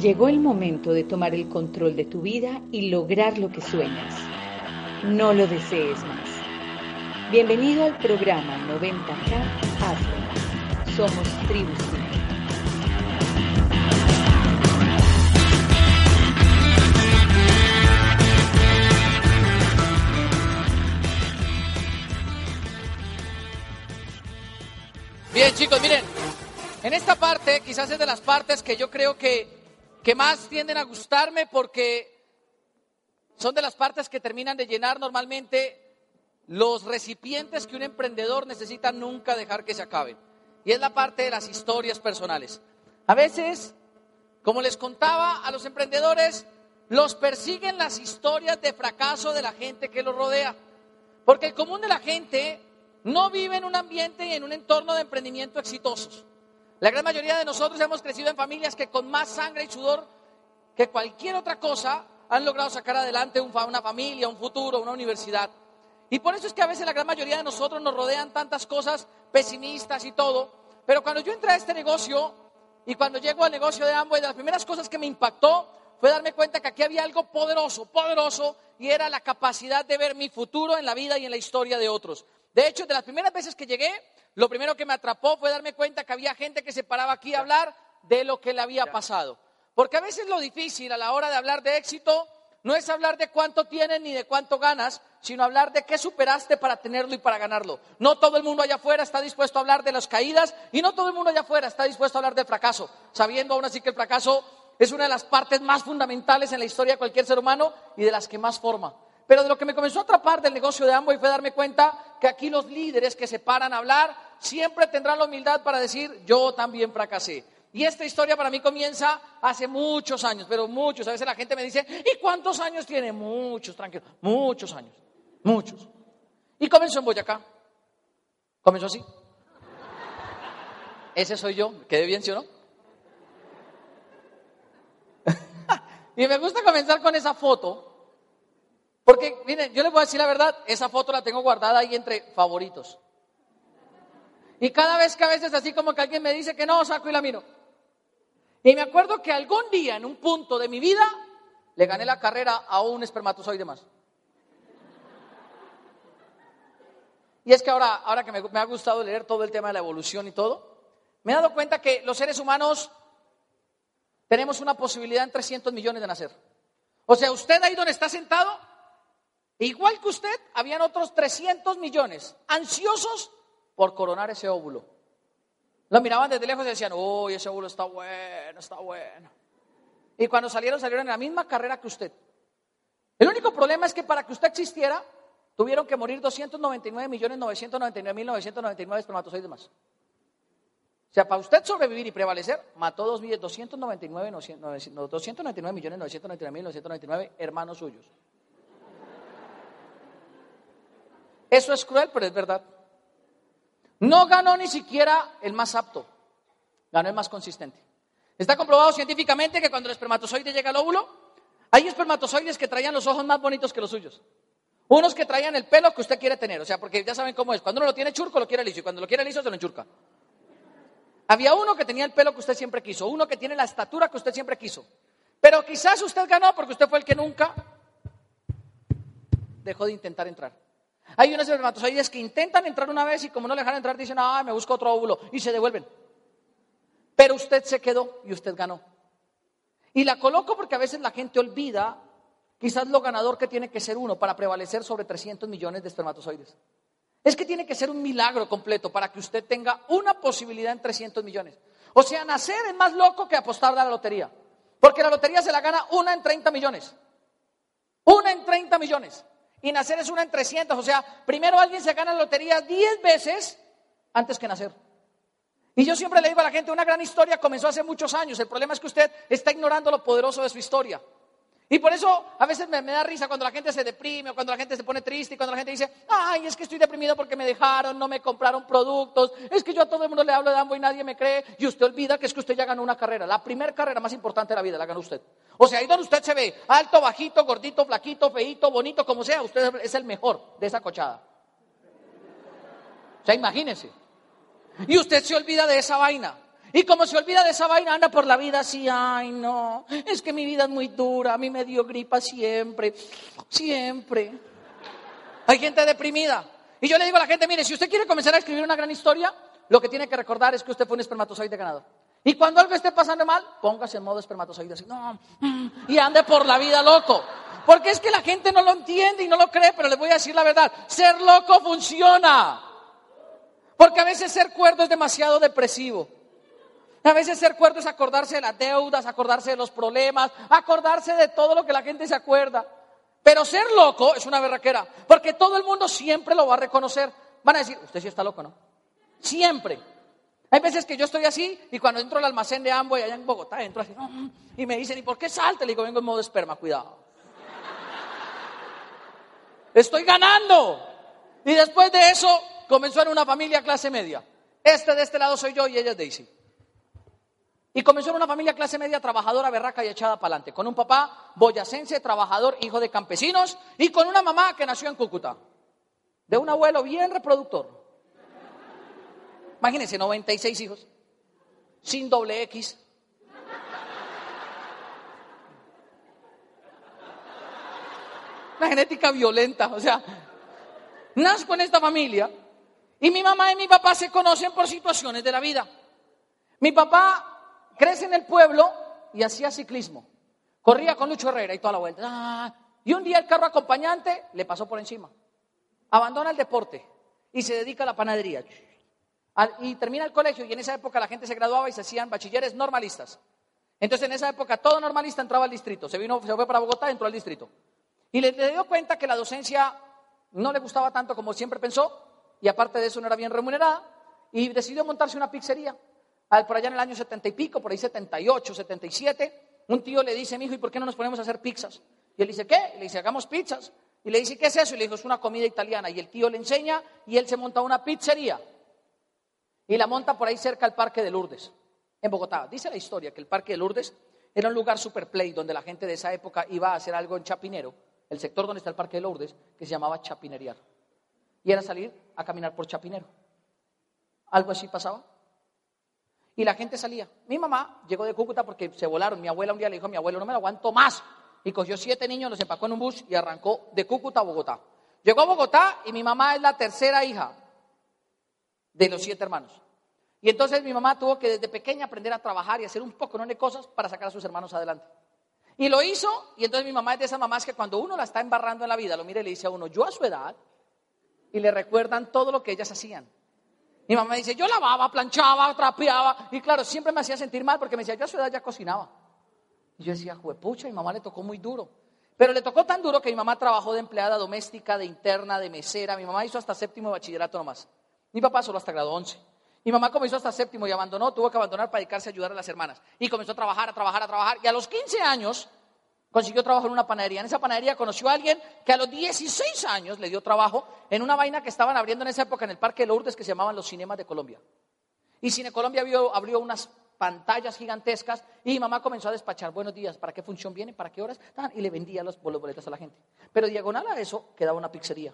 Llegó el momento de tomar el control de tu vida y lograr lo que sueñas. No lo desees más. Bienvenido al programa 90K Hazlo. Somos Tribu Bien, chicos, miren, en esta parte quizás es de las partes que yo creo que que más tienden a gustarme porque son de las partes que terminan de llenar normalmente los recipientes que un emprendedor necesita nunca dejar que se acaben. Y es la parte de las historias personales. A veces, como les contaba a los emprendedores, los persiguen las historias de fracaso de la gente que los rodea. Porque el común de la gente no vive en un ambiente y en un entorno de emprendimiento exitosos. La gran mayoría de nosotros hemos crecido en familias que con más sangre y sudor que cualquier otra cosa han logrado sacar adelante una familia, un futuro, una universidad. Y por eso es que a veces la gran mayoría de nosotros nos rodean tantas cosas pesimistas y todo. Pero cuando yo entré a este negocio y cuando llego al negocio de Amway, de las primeras cosas que me impactó fue darme cuenta que aquí había algo poderoso, poderoso, y era la capacidad de ver mi futuro en la vida y en la historia de otros. De hecho, de las primeras veces que llegué, lo primero que me atrapó fue darme cuenta que había gente que se paraba aquí a hablar de lo que le había pasado. Porque a veces lo difícil a la hora de hablar de éxito no es hablar de cuánto tienes ni de cuánto ganas, sino hablar de qué superaste para tenerlo y para ganarlo. No todo el mundo allá afuera está dispuesto a hablar de las caídas y no todo el mundo allá afuera está dispuesto a hablar del fracaso, sabiendo aún así que el fracaso es una de las partes más fundamentales en la historia de cualquier ser humano y de las que más forma. Pero de lo que me comenzó a atrapar del negocio de Amway fue darme cuenta que aquí los líderes que se paran a hablar siempre tendrán la humildad para decir, yo también fracasé. Y esta historia para mí comienza hace muchos años, pero muchos. A veces la gente me dice, ¿y cuántos años tiene? Muchos, tranquilo, muchos años, muchos. Y comenzó en Boyacá. Comenzó así. Ese soy yo, quedé bien, ¿sí o no? y me gusta comenzar con esa foto, porque, miren, yo les voy a decir la verdad, esa foto la tengo guardada ahí entre favoritos. Y cada vez que a veces así como que alguien me dice que no, saco y la miro. Y me acuerdo que algún día, en un punto de mi vida, le gané la carrera a un espermatozoide más. Y es que ahora, ahora que me, me ha gustado leer todo el tema de la evolución y todo, me he dado cuenta que los seres humanos tenemos una posibilidad en 300 millones de nacer. O sea, usted ahí donde está sentado, igual que usted, habían otros 300 millones ansiosos por coronar ese óvulo. Lo miraban desde lejos y decían, uy, ese óvulo está bueno, está bueno. Y cuando salieron, salieron en la misma carrera que usted. El único problema es que para que usted existiera, tuvieron que morir 299 millones 999 mil 999 espermatozoides más. O sea, para usted sobrevivir y prevalecer, mató 299, 299 millones 999 mil 999 hermanos suyos. Eso es cruel, pero es verdad. No ganó ni siquiera el más apto, ganó el más consistente. Está comprobado científicamente que cuando el espermatozoide llega al óvulo, hay espermatozoides que traían los ojos más bonitos que los suyos. Unos que traían el pelo que usted quiere tener, o sea, porque ya saben cómo es. Cuando uno lo tiene churco, lo quiere liso, y cuando lo quiere liso, se lo enchurca. Había uno que tenía el pelo que usted siempre quiso, uno que tiene la estatura que usted siempre quiso. Pero quizás usted ganó porque usted fue el que nunca dejó de intentar entrar. Hay unos espermatozoides que intentan entrar una vez y como no le dejan entrar dicen, ah, me busco otro óvulo y se devuelven. Pero usted se quedó y usted ganó. Y la coloco porque a veces la gente olvida quizás lo ganador que tiene que ser uno para prevalecer sobre 300 millones de espermatozoides. Es que tiene que ser un milagro completo para que usted tenga una posibilidad en 300 millones. O sea, nacer es más loco que apostar a la lotería. Porque la lotería se la gana una en 30 millones. Una en 30 millones y nacer es una en 300. O sea, primero alguien se gana la lotería 10 veces antes que nacer. Y yo siempre le digo a la gente, una gran historia comenzó hace muchos años. El problema es que usted está ignorando lo poderoso de su historia. Y por eso a veces me, da risa cuando la gente se deprime o cuando la gente se pone triste y cuando la gente dice, ay, es que estoy deprimido porque me dejaron, no me compraron productos, es que yo a todo el mundo le hablo de Ambo y nadie me cree. Y usted olvida que es que usted ya ganó una carrera, la primera carrera más importante de la vida la ganó usted. O sea, ahí donde usted se ve, alto, bajito, gordito, flaquito, feito, bonito, como sea, usted es el mejor de esa cochada. O sea, imagínese. Y usted se olvida de esa vaina. Y como se olvida de esa vaina, anda por la vida así, ay no, es que mi vida es muy dura, a mí me dio gripa siempre, siempre. Hay gente deprimida. Y yo le digo a la gente, mire, si usted quiere comenzar a escribir una gran historia, lo que tiene que recordar es que usted fue un espermatozoide ganado. Y cuando algo esté pasando mal, póngase en modo espermatozoide así, no, mm, y ande por la vida loco. Porque es que la gente no lo entiende y no lo cree, pero les voy a decir la verdad, ser loco funciona. Porque a veces ser cuerdo es demasiado depresivo. A veces ser cuerdo es acordarse de las deudas, acordarse de los problemas, acordarse de todo lo que la gente se acuerda. Pero ser loco es una berraquera, porque todo el mundo siempre lo va a reconocer. Van a decir, usted sí está loco, ¿no? Siempre. Hay veces que yo estoy así y cuando entro al almacén de Amway allá en Bogotá, entro así, y me dicen, ¿y por qué salta? Le digo, vengo en modo esperma, cuidado. Estoy ganando. Y después de eso comenzó en una familia clase media. Este de este lado soy yo y ella es Daisy. Y comenzó en una familia clase media trabajadora, berraca y echada para adelante, con un papá boyacense, trabajador, hijo de campesinos, y con una mamá que nació en Cúcuta, de un abuelo bien reproductor. Imagínense, 96 hijos, sin doble X. Una genética violenta, o sea, nazco en esta familia y mi mamá y mi papá se conocen por situaciones de la vida. Mi papá crece en el pueblo y hacía ciclismo. Corría con Lucho Herrera y toda la vuelta. Ah, y un día el carro acompañante le pasó por encima. Abandona el deporte y se dedica a la panadería. Y termina el colegio y en esa época la gente se graduaba y se hacían bachilleres normalistas. Entonces en esa época todo normalista entraba al distrito. Se vino, se fue para Bogotá, entró al distrito. Y le, le dio cuenta que la docencia no le gustaba tanto como siempre pensó y aparte de eso no era bien remunerada y decidió montarse una pizzería por allá en el año setenta y pico, por ahí 78, 77, un tío le dice, mi hijo, ¿y por qué no nos ponemos a hacer pizzas? Y él dice, ¿qué? le dice, hagamos pizzas. Y le dice, ¿qué es eso? Y le dijo, es una comida italiana. Y el tío le enseña y él se monta una pizzería. Y la monta por ahí cerca al Parque de Lourdes, en Bogotá. Dice la historia que el Parque de Lourdes era un lugar super play donde la gente de esa época iba a hacer algo en Chapinero, el sector donde está el Parque de Lourdes, que se llamaba Chapinerear. Y era salir a caminar por Chapinero. Algo así pasaba. Y la gente salía. Mi mamá llegó de Cúcuta porque se volaron. Mi abuela un día le dijo mi abuelo, no me lo aguanto más. Y cogió siete niños, los empacó en un bus y arrancó de Cúcuta a Bogotá. Llegó a Bogotá y mi mamá es la tercera hija de los siete hermanos. Y entonces mi mamá tuvo que desde pequeña aprender a trabajar y hacer un poco de cosas para sacar a sus hermanos adelante. Y lo hizo, y entonces mi mamá es de esas mamás que cuando uno la está embarrando en la vida, lo mira y le dice a uno, yo a su edad, y le recuerdan todo lo que ellas hacían. Mi mamá dice, yo lavaba, planchaba, trapeaba. Y claro, siempre me hacía sentir mal porque me decía, yo a su edad ya cocinaba. Y yo decía, juepucha, mi mamá le tocó muy duro. Pero le tocó tan duro que mi mamá trabajó de empleada doméstica, de interna, de mesera. Mi mamá hizo hasta séptimo de bachillerato nomás. Mi papá solo hasta grado once. Mi mamá comenzó hasta séptimo y abandonó, tuvo que abandonar para dedicarse a ayudar a las hermanas. Y comenzó a trabajar, a trabajar, a trabajar. Y a los 15 años consiguió trabajo en una panadería. En esa panadería conoció a alguien que a los 16 años le dio trabajo en una vaina que estaban abriendo en esa época en el Parque de Lourdes que se llamaban los Cinemas de Colombia. Y Cine Colombia abrió, unas pantallas gigantescas y mi mamá comenzó a despachar buenos días, ¿para qué función viene? ¿Para qué horas? Y le vendía los boletos a la gente. Pero diagonal a eso quedaba una pizzería.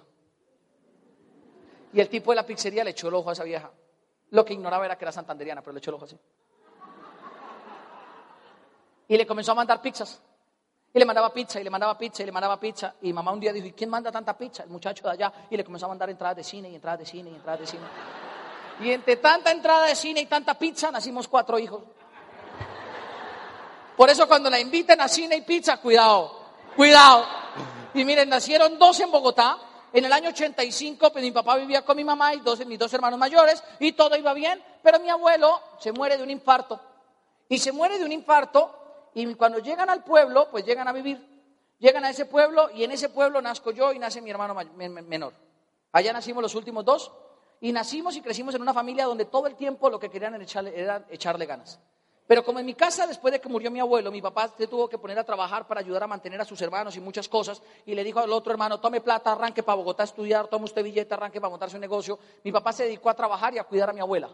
Y el tipo de la pizzería le echó el ojo a esa vieja. Lo que ignoraba era que era santanderiana, pero le echó el ojo así. Y le comenzó a mandar pizzas. Le mandaba pizza, y le mandaba pizza, y le mandaba pizza. Y mamá un día dijo, ¿y quién manda tanta pizza? El muchacho de allá. Y le comenzó a mandar entradas de cine, y entradas de cine, y entradas de cine. Y entre tanta entrada de cine y tanta pizza, nacimos cuatro hijos. Por eso cuando la inviten a cine y pizza, cuidado, cuidado. Y miren, nacieron dos en Bogotá. En el año 85, pues mi papá vivía con mi mamá y dos, mis dos hermanos mayores, y todo iba bien. Pero mi abuelo se muere de un infarto. Y se muere de un infarto y cuando llegan al pueblo, pues llegan a vivir. Llegan a ese pueblo y en ese pueblo nazco yo y nace mi hermano menor. Allá nacimos los últimos dos y nacimos y crecimos en una familia donde todo el tiempo lo que querían era echarle, ganas. Pero como en mi casa, después de que murió mi abuelo, mi papá se tuvo que poner a trabajar para ayudar a mantener a sus hermanos y muchas cosas, y le dijo al otro hermano, tome plata, arranque para Bogotá a estudiar, tome usted billete, arranque para montarse un negocio. Mi papá se dedicó a trabajar y a cuidar a mi abuela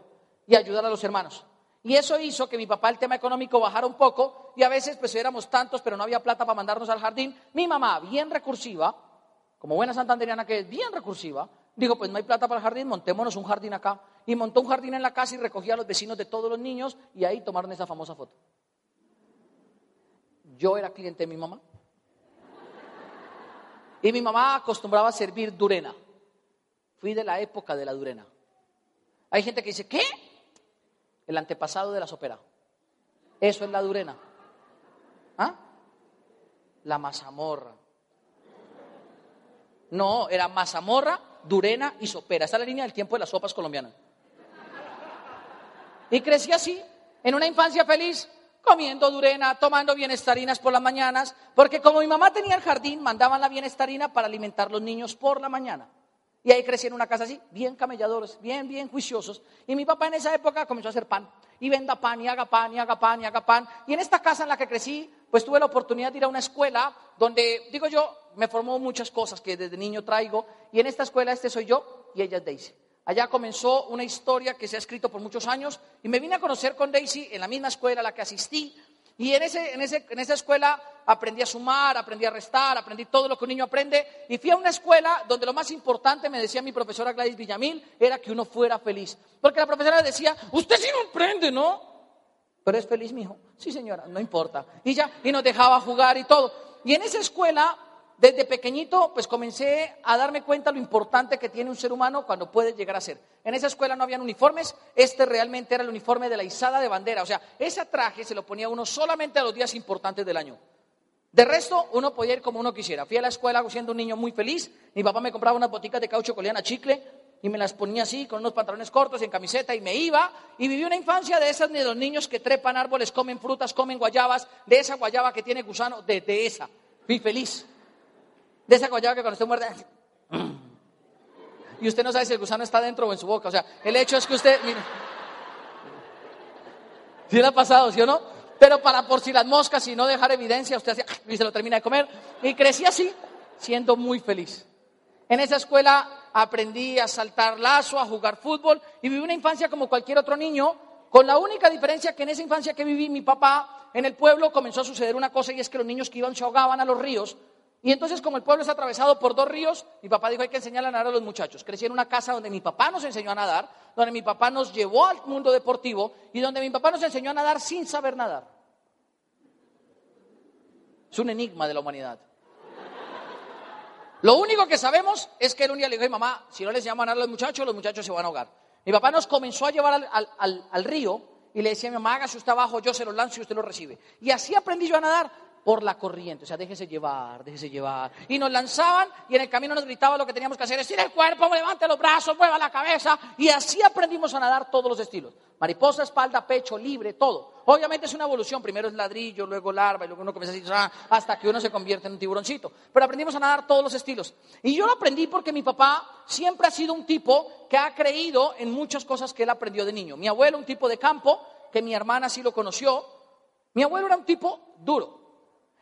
y a ayudar a los hermanos. Y eso hizo que mi papá el tema económico bajara un poco y a veces pues éramos tantos pero no había plata para mandarnos al jardín. Mi mamá, bien recursiva, como buena santanderiana que es, bien recursiva, dijo pues no hay plata para el jardín, montémonos un jardín acá. y montó un jardín en la casa y recogía a los vecinos de todos los niños y ahí tomaron esa famosa foto. Yo era cliente de mi mamá. Y mi mamá acostumbraba a servir durena. Fui de la época de la durena. Hay gente que dice, ¿qué? El antepasado de la sopera. Eso es la durena. ¿Ah? La mazamorra. No, era mazamorra, durena y sopera. Esa es la línea del tiempo de las sopas colombianas. Y crecí así, en una infancia feliz, comiendo durena, tomando bienestarinas por las mañanas, porque como mi mamá tenía el jardín, mandaban la bienestarina para alimentar a los niños por la mañana. Y ahí crecí en una casa así, bien camelladores, bien, bien juiciosos. Y mi papá en esa época comenzó a hacer pan. Y venda pan, y haga pan, y haga pan, y haga pan. Y en esta casa en la que crecí, pues tuve la oportunidad de ir a una escuela donde, digo yo, me formó muchas cosas que desde niño traigo. Y en esta escuela este soy yo y ella es Daisy. Allá comenzó una historia que se ha escrito por muchos años y me vine a conocer con Daisy en la misma escuela a la que asistí. Y en, ese, en, ese, en esa escuela aprendí a sumar, aprendí a restar, aprendí todo lo que un niño aprende. Y fui a una escuela donde lo más importante, me decía mi profesora Gladys Villamil, era que uno fuera feliz. Porque la profesora decía, usted sí no aprende, ¿no? Pero es feliz, mi hijo. Sí, señora, no importa. Y ya, y nos dejaba jugar y todo. Y en esa escuela desde pequeñito, pues comencé a darme cuenta lo importante que tiene un ser humano cuando puede llegar a ser. En esa escuela no habían uniformes, este realmente era el uniforme de la izada de bandera. O sea, ese traje se lo ponía uno solamente a los días importantes del año. De resto, uno podía ir como uno quisiera. Fui a la escuela siendo un niño muy feliz. Mi papá me compraba unas boticas de caucho coleana chicle y me las ponía así, con unos pantalones cortos en camiseta, y me iba. Y viví una infancia de esas de los niños que trepan árboles, comen frutas, comen guayabas, de esa guayaba que tiene gusano, de, de esa. Fui feliz. De esa guayaba que cuando usted muerde. Y usted no sabe si el gusano está dentro o en su boca. O sea, el hecho es que usted. Mire, ¿Sí le ha pasado, sí o no? Pero para por si las moscas y no dejar evidencia, usted hacía y se lo termina de comer. Y crecí así, siendo muy feliz. En esa escuela aprendí a saltar lazo, a jugar fútbol y viví una infancia como cualquier otro niño, con la única diferencia que en esa infancia que viví mi papá en el pueblo comenzó a suceder una cosa y es que los niños que iban se ahogaban a los ríos y entonces, como el pueblo es atravesado por dos ríos, mi papá dijo, hay que enseñar a nadar a los muchachos. Crecí en una casa donde mi papá nos enseñó a nadar, donde mi papá nos llevó al mundo deportivo y donde mi papá nos enseñó a nadar sin saber nadar. Es un enigma de la humanidad. Lo único que sabemos es que él un día le dijo, mamá, si no les enseñamos a nadar a los muchachos, los muchachos se van a ahogar. Mi papá nos comenzó a llevar al, río y le decía mamá, hágase usted abajo, yo se lo lanzo y usted lo recibe. Y así aprendí yo a nadar por la corriente. O sea, déjese llevar, déjese llevar. Y nos lanzaban y en el camino nos gritaba lo que teníamos que hacer. Estira el cuerpo, levante los brazos, mueva la cabeza. Y así aprendimos a nadar todos los estilos. Mariposa, espalda, pecho, libre, todo. Obviamente es una evolución. Primero es ladrillo, luego larva y luego uno comienza a hasta que uno se convierte en un tiburoncito. Pero aprendimos a nadar todos los estilos. Y yo lo aprendí porque mi papá siempre ha sido un tipo que ha creído en muchas cosas que él aprendió de niño. Mi abuelo, un tipo de campo, que mi hermana sí lo conoció. Mi abuelo era un tipo duro.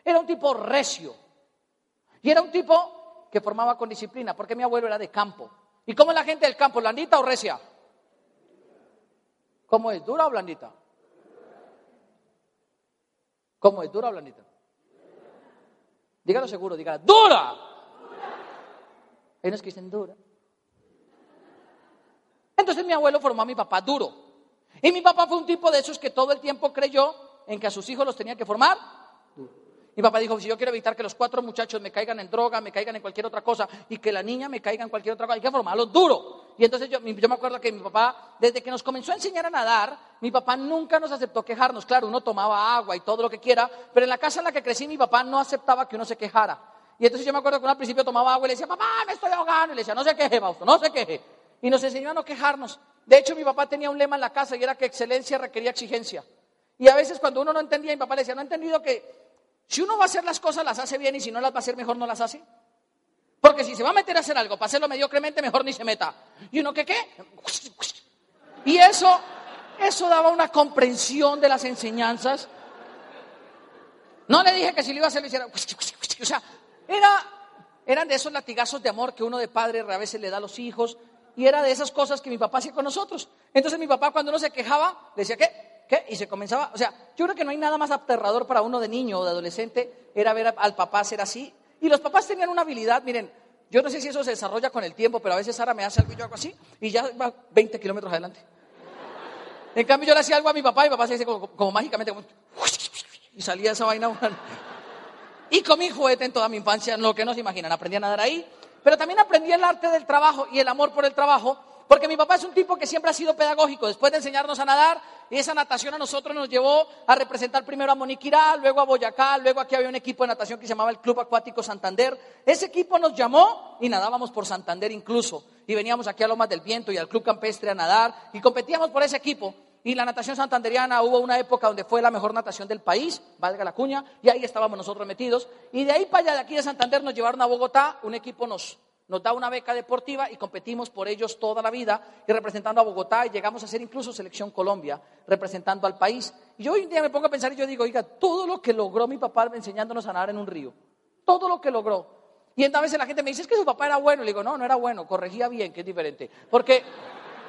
Era un tipo recio. Y era un tipo que formaba con disciplina, porque mi abuelo era de campo. ¿Y cómo es la gente del campo? ¿Blandita o recia? ¿Cómo es? ¿Dura o blandita? ¿Cómo es? ¿Dura o blandita? Dígalo seguro, dígalo. ¡Dura! Hay unos que dicen dura. Entonces mi abuelo formó a mi papá duro. Y mi papá fue un tipo de esos que todo el tiempo creyó en que a sus hijos los tenía que formar mi papá dijo, si yo quiero evitar que los cuatro muchachos me caigan en droga, me caigan en cualquier otra cosa y que la niña me caiga en cualquier otra cosa, hay que formarlos duro. Y entonces yo, me acuerdo que mi papá, desde que nos comenzó a enseñar a nadar, mi papá nunca nos aceptó quejarnos. Claro, uno tomaba agua y todo lo que quiera, pero en la casa en la que crecí mi papá no aceptaba que uno se quejara. Y entonces yo me acuerdo que uno al principio tomaba agua y le decía, papá, me estoy ahogando. Y le decía, no se queje, Fausto, no se queje. Y nos enseñó a no quejarnos. De hecho, mi papá tenía un lema en la casa y era que excelencia requería exigencia. Y a veces cuando uno no entendía, mi papá le decía, no he entendido que si uno va a hacer las cosas, las hace bien y si no las va a hacer mejor, no las hace. Porque si se va a meter a hacer algo para hacerlo mediocremente, mejor ni se meta. ¿Y uno qué qué? Y eso, eso daba una comprensión de las enseñanzas. No le dije que si lo iba a hacer, lo hiciera. O sea, era, eran de esos latigazos de amor que uno de padre a veces le da a los hijos. Y era de esas cosas que mi papá hacía con nosotros. Entonces mi papá cuando uno se quejaba, decía, ¿qué? ¿Qué? Y se comenzaba, o sea, yo creo que no hay nada más aterrador para uno de niño o de adolescente, era ver al papá ser así. Y los papás tenían una habilidad, miren, Yo no sé si eso se desarrolla con el tiempo, pero a veces Sara me hace algo y yo hago así y ya va 20 kilómetros adelante. En cambio, yo le hacía algo a mi papá y mi papá se dice como, mágicamente, y salía esa vaina. Y comí juguete en toda mi infancia, lo que no se imaginan. Aprendí a nadar ahí, pero también aprendí el arte del trabajo y el amor por el trabajo, porque mi papá es un tipo que siempre ha sido pedagógico. Después de enseñarnos a nadar, esa natación a nosotros nos llevó a representar primero a Moniquirá, luego a Boyacá, luego aquí había un equipo de natación que se llamaba el Club Acuático Santander. Ese equipo nos llamó y nadábamos por Santander incluso. Y veníamos aquí a Lomas del Viento y al Club Campestre a nadar y competíamos por ese equipo. Y la natación santanderiana hubo una época donde fue la mejor natación del país, valga la cuña, y ahí estábamos nosotros metidos. Y de ahí para allá, de aquí de Santander, nos llevaron a Bogotá, un equipo nos, nos da una beca deportiva y competimos por ellos toda la vida y representando a Bogotá y llegamos a ser incluso selección Colombia, representando al país. Y yo hoy en día me pongo a pensar y yo digo, oiga, todo lo que logró mi papá enseñándonos a nadar en un río, todo lo que logró. Y entonces la gente me dice, es que su papá era bueno. Le digo, no, no era bueno, corregía bien, que es diferente. Porque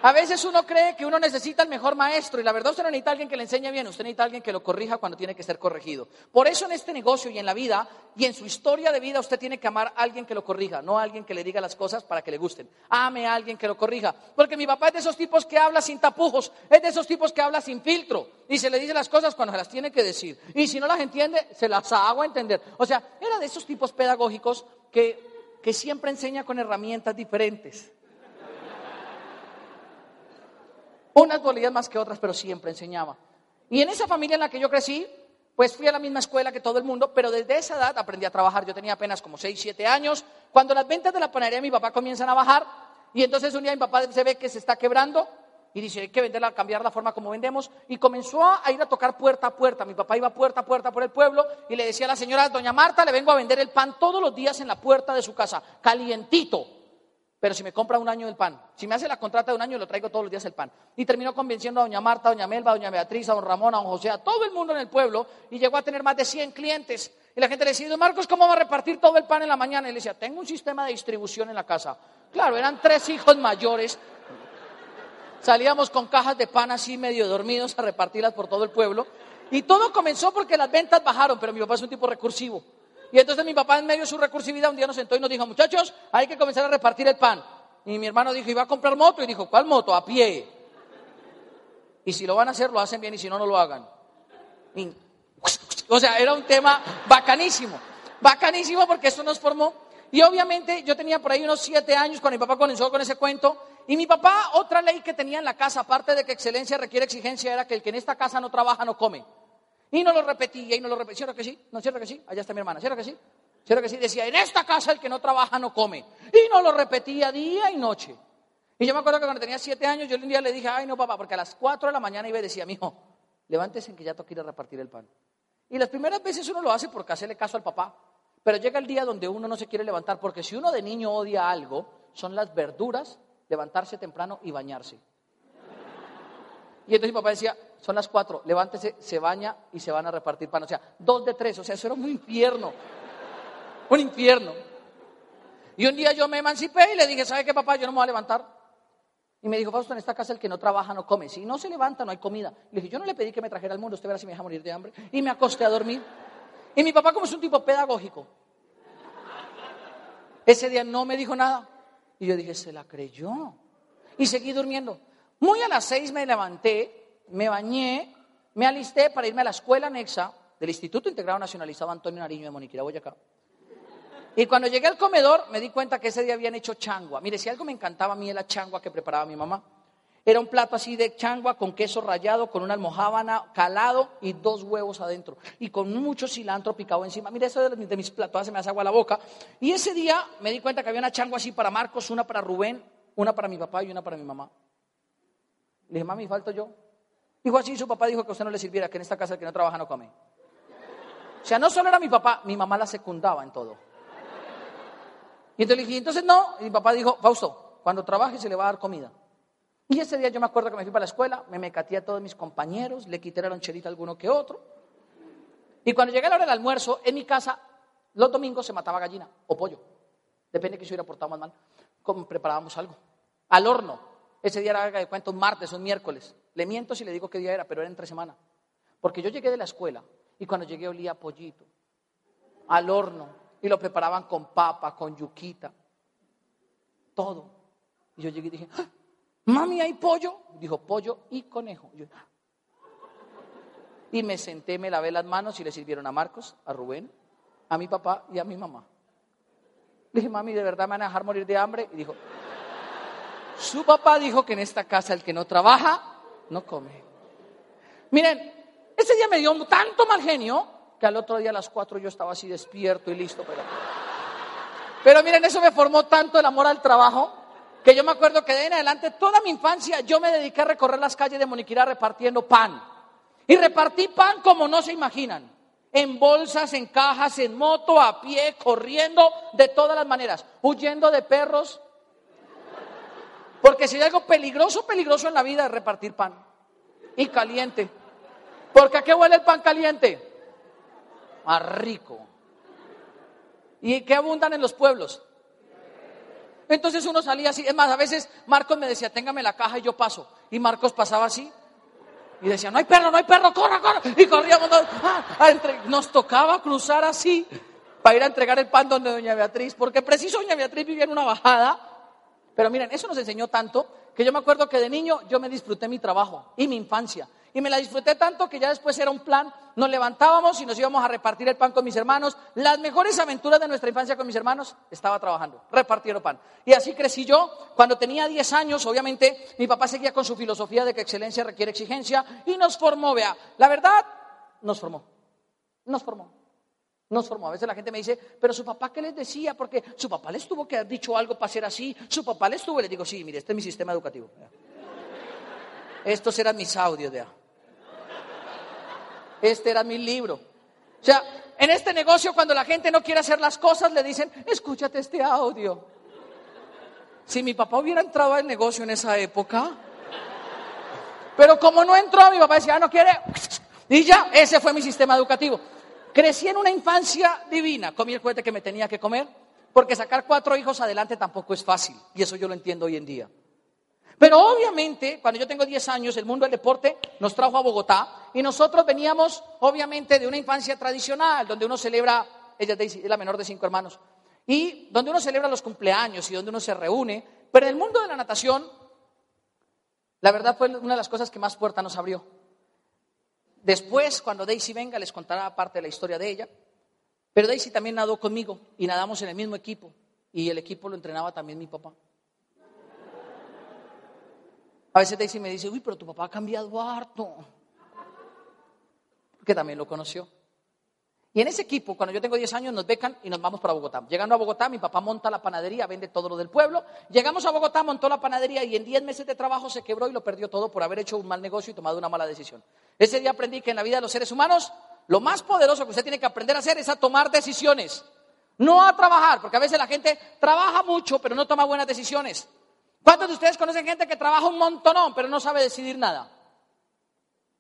a veces uno cree que uno necesita el mejor maestro y la verdad usted no necesita alguien que le enseñe bien, usted necesita alguien que lo corrija cuando tiene que ser corregido. Por eso en este negocio y en la vida y en su historia de vida usted tiene que amar a alguien que lo corrija, no a alguien que le diga las cosas para que le gusten. Ame a alguien que lo corrija. Porque mi papá es de esos tipos que habla sin tapujos, es de esos tipos que habla sin filtro y se le dice las cosas cuando se las tiene que decir. Y si no las entiende, se las hago entender. O sea, era de esos tipos pedagógicos que, que siempre enseña con herramientas diferentes. Unas dualidades más que otras, pero siempre enseñaba. Y en esa familia en la que yo crecí, pues fui a la misma escuela que todo el mundo, pero desde esa edad aprendí a trabajar. Yo tenía apenas como 6, 7 años. Cuando las ventas de la panadería de mi papá comienzan a bajar, y entonces un día mi papá se ve que se está quebrando y dice, hay que venderla, cambiar la forma como vendemos. Y comenzó a ir a tocar puerta a puerta. Mi papá iba puerta a puerta por el pueblo y le decía a la señora, doña Marta, le vengo a vender el pan todos los días en la puerta de su casa, calientito pero si me compra un año el pan, si me hace la contrata de un año, lo traigo todos los días el pan. Y terminó convenciendo a doña Marta, a doña Melba, a doña Beatriz, a don Ramón, a don José, a todo el mundo en el pueblo, y llegó a tener más de 100 clientes. Y la gente le decía, Marcos, ¿cómo va a repartir todo el pan en la mañana? Y le decía, tengo un sistema de distribución en la casa. Claro, eran tres hijos mayores. Salíamos con cajas de pan así medio dormidos a repartirlas por todo el pueblo. Y todo comenzó porque las ventas bajaron, pero mi papá es un tipo recursivo. Y entonces mi papá en medio de su recursividad un día nos sentó y nos dijo, muchachos, hay que comenzar a repartir el pan. Y mi hermano dijo, iba a comprar moto y dijo, ¿cuál moto? A pie. Y si lo van a hacer, lo hacen bien y si no, no lo hagan. o sea, era un tema bacanísimo. Bacanísimo porque esto nos formó. Y obviamente yo tenía por ahí unos siete años cuando mi papá comenzó con ese cuento. Y mi papá, otra ley que tenía en la casa, aparte de que excelencia requiere exigencia, era que el que en esta casa no trabaja no come. Y no lo repetía y no lo repetía. ¿Cierto que sí? ¿No cierto que sí? Allá está mi hermana. ¿Cierto que sí? ¿Cierto que sí? Decía, en esta casa el que no trabaja no come. Y no lo repetía día y noche. Y yo me acuerdo que cuando tenía siete años, yo un día le dije, ay no papá, porque a las cuatro de la mañana iba y decía, mijo, levántese en que ya toca ir a repartir el pan. Y las primeras veces uno lo hace porque hacerle caso al papá. Pero llega el día donde uno no se quiere levantar, porque si uno de niño odia algo, son las verduras, levantarse temprano y bañarse. Y entonces mi papá decía, son las cuatro, levántese, se baña y se van a repartir pan. O sea, dos de tres, o sea, eso era un infierno. Un infierno. Y un día yo me emancipé y le dije, ¿sabe qué papá? Yo no me voy a levantar. Y me dijo, Fausto, en esta casa el que no trabaja no come. Si no se levanta, no hay comida. Le dije, yo no le pedí que me trajera al mundo, usted verá si me deja morir de hambre. Y me acosté a dormir. Y mi papá, como es un tipo pedagógico, ese día no me dijo nada. Y yo dije, se la creyó. Y seguí durmiendo. Muy a las seis me levanté, me bañé, me alisté para irme a la escuela anexa del Instituto Integrado Nacionalizado Antonio Nariño de Moniquira, Boyacá. Y cuando llegué al comedor me di cuenta que ese día habían hecho changua. Mire, si algo me encantaba a mí la changua que preparaba mi mamá. Era un plato así de changua con queso rallado, con una almohábana calado y dos huevos adentro. Y con mucho cilantro picado encima. Mire, eso de, mis platos, se me hace agua la boca. Y ese día me di cuenta que había una changua así para Marcos, una para Rubén, una para mi papá y una para mi mamá. Le dije, mami, falto yo. Dijo así, su papá dijo que a usted no le sirviera, que en esta casa el que no trabaja no come. O sea, no solo era mi papá, mi mamá la secundaba en todo. Y entonces le dije, entonces no. Y mi papá dijo, Fausto, cuando trabaje se le va a dar comida. Y ese día yo me acuerdo que me fui para la escuela, me mecaté a todos mis compañeros, le quité la loncherita a alguno que otro. Y cuando llegué a la hora del almuerzo, en mi casa, los domingos se mataba gallina o pollo. Depende de que se hubiera portado más mal. Como preparábamos algo. Al horno. Ese día era de cuento un martes, un miércoles. Le miento si le digo qué día era, pero era entre semana. Porque yo llegué de la escuela y cuando llegué olía pollito al horno y lo preparaban con papa, con yuquita. todo. Y yo llegué y dije, ¡Ah! mami, ¿hay pollo? Dijo, pollo y conejo. Y, ¡Ah! y me senté, me lavé las manos y le sirvieron a Marcos, a Rubén, a mi papá y a mi mamá. Le dije, mami, ¿de verdad me van a dejar morir de hambre? Y dijo, su papá dijo que en esta casa el que no trabaja, no come. Miren, ese día me dio tanto mal genio que al otro día a las cuatro yo estaba así despierto y listo. Pero, pero miren, eso me formó tanto el amor al trabajo que yo me acuerdo que de en adelante toda mi infancia yo me dediqué a recorrer las calles de Moniquirá repartiendo pan. Y repartí pan como no se imaginan. En bolsas, en cajas, en moto, a pie, corriendo, de todas las maneras. Huyendo de perros, porque si hay algo peligroso, peligroso en la vida es repartir pan. Y caliente. Porque ¿a qué huele el pan caliente? A rico. ¿Y qué abundan en los pueblos? Entonces uno salía así. Es más, a veces Marcos me decía, téngame la caja y yo paso. Y Marcos pasaba así. Y decía, no hay perro, no hay perro, corra, corra. Y corríamos. Ah, nos tocaba cruzar así para ir a entregar el pan donde doña Beatriz. Porque preciso doña Beatriz vivía en una bajada pero miren, eso nos enseñó tanto que yo me acuerdo que de niño yo me disfruté mi trabajo y mi infancia. Y me la disfruté tanto que ya después era un plan. Nos levantábamos y nos íbamos a repartir el pan con mis hermanos. Las mejores aventuras de nuestra infancia con mis hermanos estaba trabajando, repartiendo pan. Y así crecí yo. Cuando tenía 10 años, obviamente, mi papá seguía con su filosofía de que excelencia requiere exigencia y nos formó, vea, la verdad, nos formó. Nos formó. Nos formó. A veces la gente me dice, pero su papá, ¿qué les decía? Porque su papá les tuvo que haber dicho algo para ser así. Su papá les tuvo, y digo, sí, mire, este es mi sistema educativo. Estos eran mis audios. Este era mi libro. O sea, en este negocio, cuando la gente no quiere hacer las cosas, le dicen, escúchate este audio. Si mi papá hubiera entrado al negocio en esa época, pero como no entró, mi papá decía, ah, no quiere, y ya, ese fue mi sistema educativo. Crecí en una infancia divina, comí el juguete que me tenía que comer, porque sacar cuatro hijos adelante tampoco es fácil, y eso yo lo entiendo hoy en día. Pero obviamente, cuando yo tengo 10 años, el mundo del deporte nos trajo a Bogotá y nosotros veníamos, obviamente, de una infancia tradicional, donde uno celebra, ella es la menor de cinco hermanos, y donde uno celebra los cumpleaños y donde uno se reúne. Pero en el mundo de la natación, la verdad fue una de las cosas que más puerta nos abrió. Después, cuando Daisy venga, les contará parte de la historia de ella. Pero Daisy también nadó conmigo y nadamos en el mismo equipo. Y el equipo lo entrenaba también mi papá. A veces Daisy me dice, uy, pero tu papá ha cambiado harto. Porque también lo conoció. Y en ese equipo, cuando yo tengo 10 años, nos becan y nos vamos para Bogotá. Llegando a Bogotá, mi papá monta la panadería, vende todo lo del pueblo. Llegamos a Bogotá, montó la panadería y en 10 meses de trabajo se quebró y lo perdió todo por haber hecho un mal negocio y tomado una mala decisión. Ese día aprendí que en la vida de los seres humanos, lo más poderoso que usted tiene que aprender a hacer es a tomar decisiones. No a trabajar, porque a veces la gente trabaja mucho, pero no toma buenas decisiones. ¿Cuántos de ustedes conocen gente que trabaja un montonón, pero no sabe decidir nada?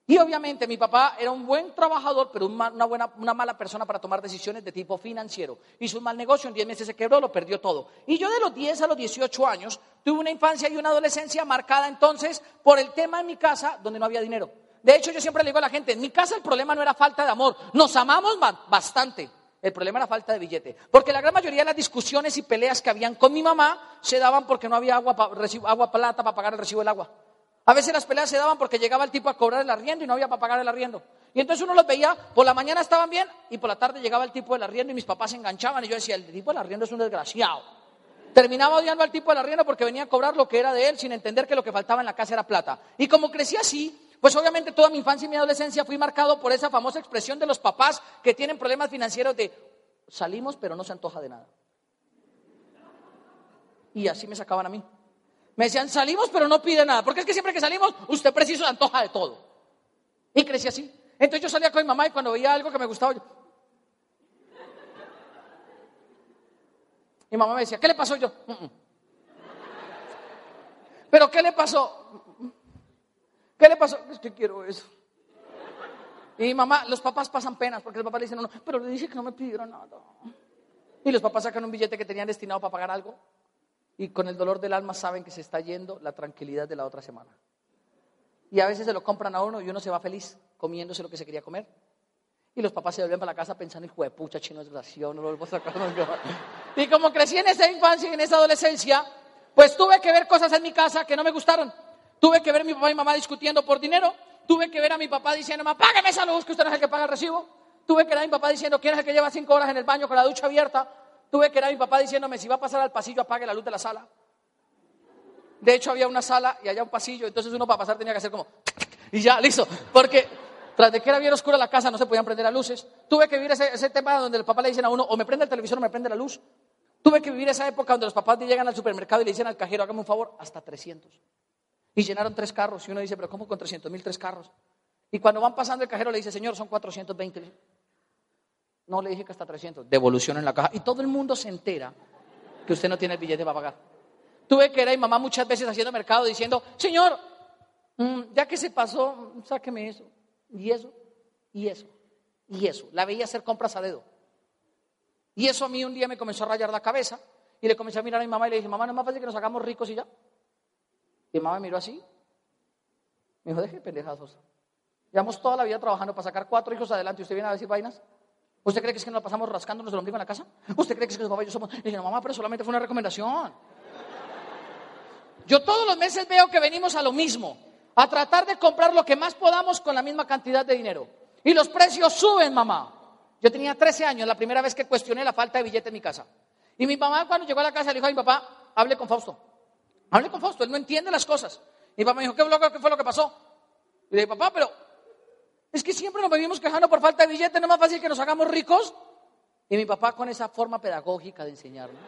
Y obviamente mi papá era un buen trabajador, pero una, buena, una mala persona para tomar decisiones de tipo financiero. Hizo un mal negocio, en 10 meses se quebró, lo perdió todo. Y yo de los 10 a los 18 años tuve una infancia y una adolescencia marcada entonces por el tema en mi casa donde no había dinero. De hecho, yo siempre le digo a la gente, en mi casa el problema no era falta de amor, nos amamos bastante. El problema era falta de billete. Porque la gran mayoría de las discusiones y peleas que habían con mi mamá se daban porque no había agua, agua plata para pagar el recibo del agua. A veces las peleas se daban porque llegaba el tipo a cobrar el arriendo y no había para pagar el arriendo. Y entonces uno los veía, por la mañana estaban bien y por la tarde llegaba el tipo del arriendo y mis papás se enganchaban y yo decía, el tipo del arriendo es un desgraciado. Terminaba odiando al tipo del arriendo porque venía a cobrar lo que era de él sin entender que lo que faltaba en la casa era plata. Y como crecí así, pues obviamente toda mi infancia y mi adolescencia fui marcado por esa famosa expresión de los papás que tienen problemas financieros de salimos pero no se antoja de nada. Y así me sacaban a mí. Me decían, salimos pero no pide nada. Porque es que siempre que salimos, usted preciso se antoja de todo. Y crecí así. Entonces yo salía con mi mamá y cuando veía algo que me gustaba, yo... Mi mamá me decía, ¿qué le pasó? Yo, mm, mm". ¿pero qué le pasó? ¿Qué le pasó? Es que quiero eso. Y mi mamá, los papás pasan penas porque el papá le dice, no, no, pero le dije que no me pidieron nada. Y los papás sacan un billete que tenían destinado para pagar algo y con el dolor del alma saben que se está yendo la tranquilidad de la otra semana. Y a veces se lo compran a uno y uno se va feliz comiéndose lo que se quería comer. Y los papás se vuelven para la casa pensando, hijo de pucha, chino desgraciado, no lo vuelvo a sacar. y como crecí en esa infancia y en esa adolescencia, Pues tuve que ver cosas en mi casa que no me gustaron. Tuve que ver a mi papá y mamá discutiendo por dinero. Tuve que ver a mi papá diciendo, págame esa luz, que usted no es el que paga el recibo. Tuve que ver a mi papá diciendo, ¿quién es el que lleva cinco horas en el baño con la ducha abierta? Tuve que ver a mi papá diciéndome, si va a pasar al pasillo, apague la luz de la sala. De hecho, había una sala y allá un pasillo, entonces uno para pasar tenía que hacer como... Y ya, listo. Porque tras de que era bien oscura la casa, no se podían prender las luces. Tuve que vivir ese, tema donde el papá le dicen a uno, o me prende el televisor o me prende la luz. Tuve que vivir esa época donde los papás llegan al supermercado y le dicen al cajero, hágame un favor, hasta 300. Y llenaron tres carros. Y uno dice, pero ¿cómo con 300 mil tres carros? Y cuando van pasando el cajero le dice, señor, son 420. No le dije que hasta 300. Devolución en la caja. Y todo el mundo se entera que usted no tiene el billete para pagar. Tuve que ir a mi mamá muchas veces haciendo mercado diciendo, señor, mm, ya que se pasó, sáqueme eso, y eso, y eso, y eso. La veía hacer compras a dedo. Y eso a mí un día me comenzó a rayar la cabeza y le comencé a mirar a mi mamá y le dije, mamá, no es más fácil que nos hagamos ricos y ya. Y mi mamá me miró así. Me dijo, deje pendejazos. Llevamos toda la vida trabajando para sacar cuatro hijos adelante y usted viene a decir vainas. ¿Usted cree que es que nos pasamos rascándonos el ombligo en la casa? ¿Usted cree que es que los papás y yo somos? Le dije, no, mamá, pero solamente fue una recomendación. Yo todos los meses veo que venimos a lo mismo, a tratar de comprar lo que más podamos con la misma cantidad de dinero. Y los precios suben, mamá. Yo tenía 13 años, la primera vez que cuestioné la falta de billete en mi casa. Y mi mamá cuando llegó a la casa le dijo a mi papá, hable con Fausto. Hable con Fausto, él no entiende las cosas. Mi papá me dijo, ¿qué, ¿qué fue lo que pasó? Y le dije, papá, pero es que siempre nos venimos quejando por falta de billete, no es más fácil que nos hagamos ricos. Y mi papá con esa forma pedagógica de enseñarme.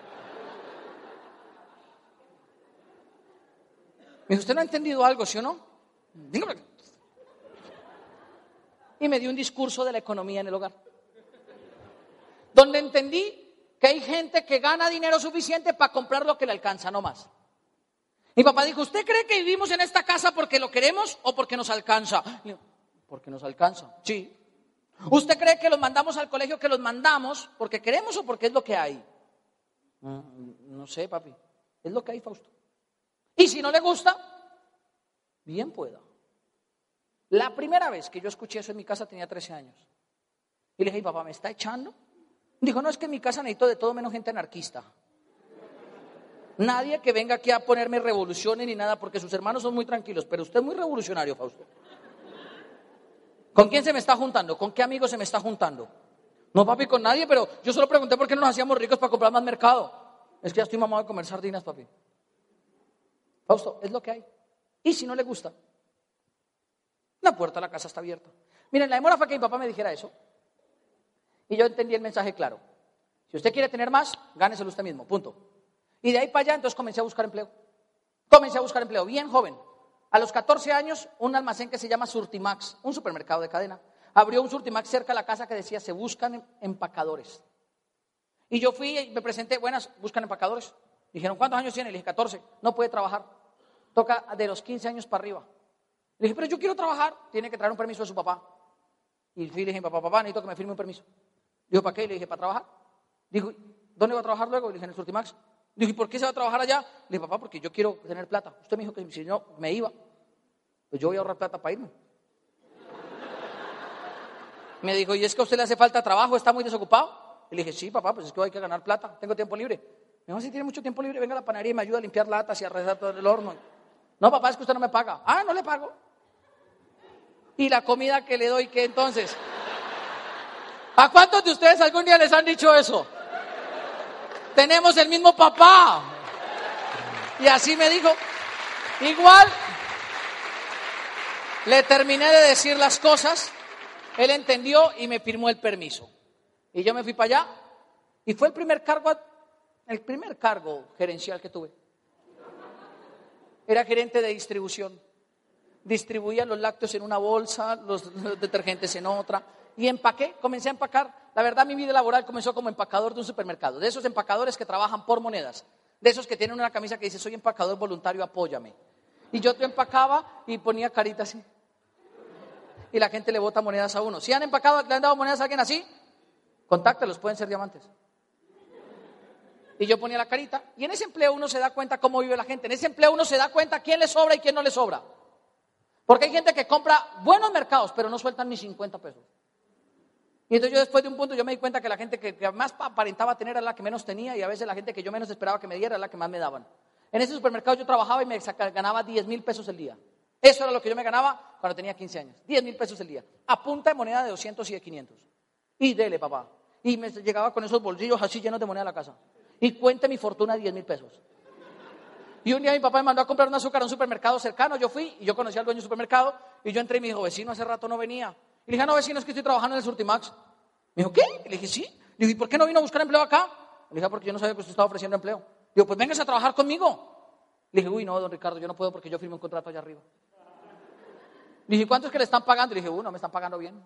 Me dijo, ¿usted no ha entendido algo, sí o no? Dígame. Y me dio un discurso de la economía en el hogar. Donde entendí que hay gente que gana dinero suficiente para comprar lo que le alcanza, no más. Mi papá dijo, ¿usted cree que vivimos en esta casa porque lo queremos o porque nos alcanza? Porque nos alcanza. Sí. ¿Usted cree que los mandamos al colegio, que los mandamos porque queremos o porque es lo que hay? Mm, no sé, papi. Es lo que hay, Fausto. Y si no le gusta, bien pueda. La primera vez que yo escuché eso en mi casa tenía 13 años. Y le dije, papá, ¿me está echando? Dijo, no, es que en mi casa necesito de todo menos gente anarquista. Nadie que venga aquí a ponerme revoluciones ni nada, porque sus hermanos son muy tranquilos, pero usted es muy revolucionario, Fausto. ¿Con quién se me está juntando? ¿Con qué amigo se me está juntando? No, papi, con nadie, pero yo solo pregunté por qué no nos hacíamos ricos para comprar más mercado. Es que ya estoy mamado de comer sardinas, papi. Fausto, es lo que hay. ¿Y si no le gusta? La puerta de la casa está abierta. Miren, la demora fue que mi papá me dijera eso. Y yo entendí el mensaje claro. Si usted quiere tener más, gáneselo usted mismo, punto. Y de ahí para allá, entonces comencé a buscar empleo. Comencé a buscar empleo, bien joven. A los 14 años, un almacén que se llama Surtimax, un supermercado de cadena, abrió un Surtimax cerca de la casa que decía, se buscan em-, empacadores. Y yo fui y me presenté, buenas, buscan empacadores. Dijeron, ¿cuántos años tiene? Le dije, 14, no puede trabajar. Toca de los 15 años para arriba. Le dije, pero yo quiero trabajar, tiene que traer un permiso de su papá. Y fui le dije, papá, papá, necesito que me firme un permiso. Dijo, ¿para qué? Le dije, para trabajar. Dijo, ¿dónde va a trabajar luego? Le dije, en el Surtimax. Dijo, ¿y por qué se va a trabajar allá? Le dije, papá, porque yo quiero tener plata. Usted me dijo que si no, me iba. Pues yo voy a ahorrar plata para irme. Me dijo, ¿y es que a usted le hace falta trabajo? ¿Está muy desocupado? Le dije, sí, papá, pues es que hay que ganar plata. Tengo tiempo libre. Me dijo, si tiene mucho tiempo libre, venga a la panadería y me ayuda a limpiar latas y a rezar todo el horno. No, papá, es que usted no me paga. Ah, no le pago. ¿Y la comida que le doy qué entonces? ¿A cuántos de ustedes algún día les han dicho eso? Tenemos el mismo papá. Y así me dijo, igual le terminé de decir las cosas, él entendió y me firmó el permiso. Y yo me fui para allá y fue el primer cargo, el primer cargo gerencial que tuve. Era gerente de distribución. Distribuía los lácteos en una bolsa, los, detergentes en otra. Y empaqué, comencé a empacar. La verdad, mi vida laboral comenzó como empacador de un supermercado. De esos empacadores que trabajan por monedas. De esos que tienen una camisa que dice, soy empacador voluntario, apóyame. Y yo te empacaba y ponía carita así y la gente le bota monedas a uno. Si han empacado, le han dado monedas a alguien así, contáctelos, pueden ser diamantes. Y yo ponía la carita. Y en ese empleo uno se da cuenta cómo vive la gente. En ese empleo uno se da cuenta quién le sobra y quién no le sobra. Porque hay gente que compra buenos mercados, pero no sueltan ni 50 pesos. Y entonces yo después de un punto yo me di cuenta que la gente que, más aparentaba tener era la que menos tenía y a veces la gente que yo menos esperaba que me diera era la que más me daban. En ese supermercado yo trabajaba y me ganaba 10 mil pesos el día. Eso era lo que yo me ganaba cuando tenía 15 años. 10 mil pesos el día. A punta de moneda de 200 y de 500. Y dele, papá. Y me llegaba con esos bolsillos así llenos de moneda a la casa. Y cuente mi fortuna de 10 mil pesos. Y un día mi papá me mandó a comprar un azúcar a un supermercado cercano. Yo fui y yo conocí al dueño del supermercado. Y yo entré y me dijo, vecino, hace rato no venía. Le dije, ah, no, vecino, es que estoy trabajando en el Surtimax. Me dijo, ¿qué? le dije, sí. Le dije, ¿y por qué no vino a buscar empleo acá? Le dije, ah, porque yo no sabía que usted estaba ofreciendo empleo. Digo, pues véngase a trabajar conmigo. Le dije, uy, no, don Ricardo, yo no puedo porque yo firmé un contrato allá arriba. Le dije, ¿cuánto es que le están pagando? Le dije, uno, me están pagando bien.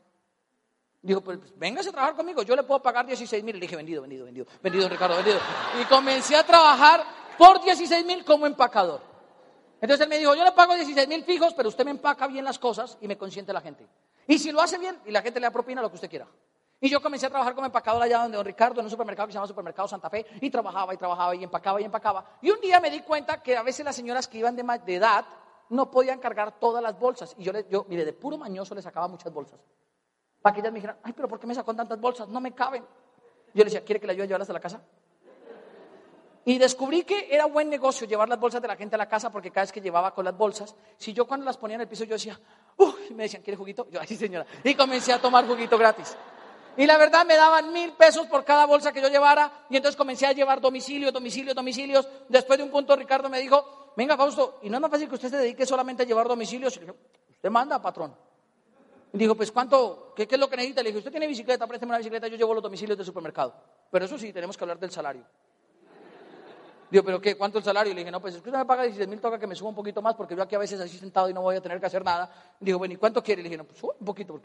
Dijo, pues, pues véngase a trabajar conmigo, yo le puedo pagar 16 mil. Le dije, vendido, vendido, vendido, vendido, Ricardo, vendido. Y comencé a trabajar por 16 mil como empacador. Entonces él me dijo, yo le pago 16 mil fijos, pero usted me empaca bien las cosas y me consiente la gente. Y si lo hace bien, y la gente le da propina lo que usted quiera. Y yo comencé a trabajar como empacador allá donde don Ricardo, en un supermercado que se llama Supermercado Santa Fe, y trabajaba y trabajaba y empacaba y empacaba. Y un día me di cuenta que a veces las señoras que iban de, de edad no podían cargar todas las bolsas. Y yo, le, yo, mire, de puro mañoso le sacaba muchas bolsas. Para que ellas me dijeran, ay, pero ¿por qué me sacó tantas bolsas? No me caben. Yo le decía, ¿quiere que le ayude a llevarlas a la casa? Y descubrí que era buen negocio llevar las bolsas de la gente a la casa porque cada vez que llevaba con las bolsas, si yo cuando las ponía en el piso yo decía, uy, me decían, ¿quiere juguito? Yo, ay, señora. Y comencé a tomar juguito gratis. Y la verdad me daban mil pesos por cada bolsa que yo llevara y entonces comencé a llevar domicilio, domicilio, domicilios. Después de un punto Ricardo me dijo, venga Fausto, ¿y no es más fácil que usted se dedique solamente a llevar domicilios? Y dije, usted manda, patrón. Dijo, pues ¿cuánto? ¿Qué, es lo que necesita? Le dije, usted tiene bicicleta, présteme una bicicleta, yo llevo los domicilios del supermercado. Pero eso sí, tenemos que hablar del salario. Digo, ¿pero qué? ¿Cuánto el salario? Le dije, no, pues si usted me paga 16 mil, toca que me suba un poquito más, porque yo aquí a veces así sentado y no voy a tener que hacer nada. Dijo, bueno, ¿y cuánto quiere? Le dije, no, pues un poquito.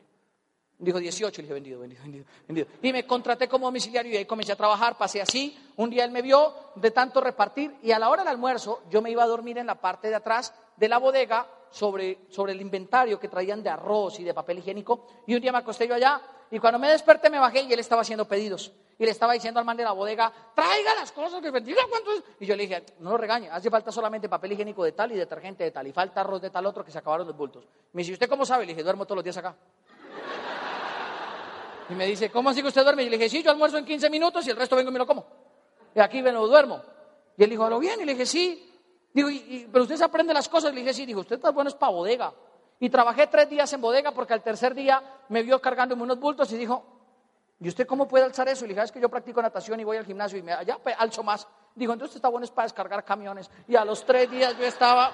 Dijo 18, le dije, vendido, vendido, vendido, vendido. Y me contraté como domiciliario y ahí comencé a trabajar, pasé así. Un día él me vio de tanto repartir y a la hora del almuerzo yo me iba a dormir en la parte de atrás de la bodega sobre, sobre el inventario que traían de arroz y de papel higiénico. Y un día me acosté yo allá y cuando me desperté me bajé y él estaba haciendo pedidos. Y le estaba diciendo al man de la bodega, traiga las cosas que bendiga cuánto. Y yo le dije, no lo regañe, hace falta solamente papel higiénico de tal y detergente de tal. Y falta arroz de tal otro que se acabaron los bultos. Me dice, ¿usted cómo sabe? Le dije, duermo todos los días acá. Y me dice, ¿cómo así que usted duerme? Y le dije, sí, yo almuerzo en 15 minutos y el resto vengo y me lo como. Y aquí vengo, duermo. Y él dijo, ¿a lo bien? Y le dije, sí. Digo, pero usted se aprende las cosas. Y le dije, sí. Dijo, usted está bueno es para bodega. Y trabajé tres días en bodega porque al tercer día me vio cargándome unos bultos y dijo, ¿y usted cómo puede alzar eso? Y le dije, ah, es que yo practico natación y voy al gimnasio y me, allá pues, alzo más. Dijo, entonces está bueno es para descargar camiones. Y a los tres días yo estaba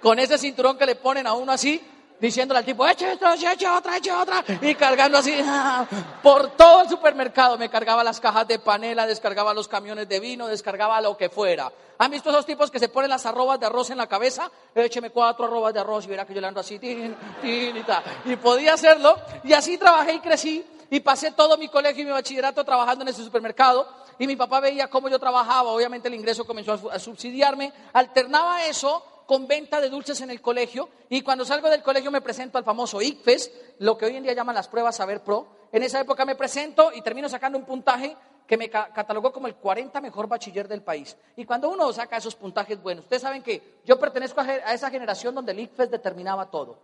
con ese cinturón que le ponen a uno así, diciéndole al tipo, eche esto, eche otra, eche otra, y cargando así por todo el supermercado. Me cargaba las cajas de panela, descargaba los camiones de vino, descargaba lo que fuera. ¿Han visto esos tipos que se ponen las arrobas de arroz en la cabeza? Écheme cuatro arrobas de arroz y verá que yo ando así, tin, tin, y, tal. y podía hacerlo. Y así trabajé y crecí. Y pasé todo mi colegio y mi bachillerato trabajando en ese supermercado. Y mi papá veía cómo yo trabajaba. Obviamente el ingreso comenzó a subsidiarme. Alternaba eso con venta de dulces en el colegio y cuando salgo del colegio me presento al famoso ICFES, lo que hoy en día llaman las pruebas Saber Pro. En esa época me presento y termino sacando un puntaje que me catalogó como el 40 mejor bachiller del país. Y cuando uno saca esos puntajes buenos, ustedes saben que yo pertenezco a esa generación donde el ICFES determinaba todo.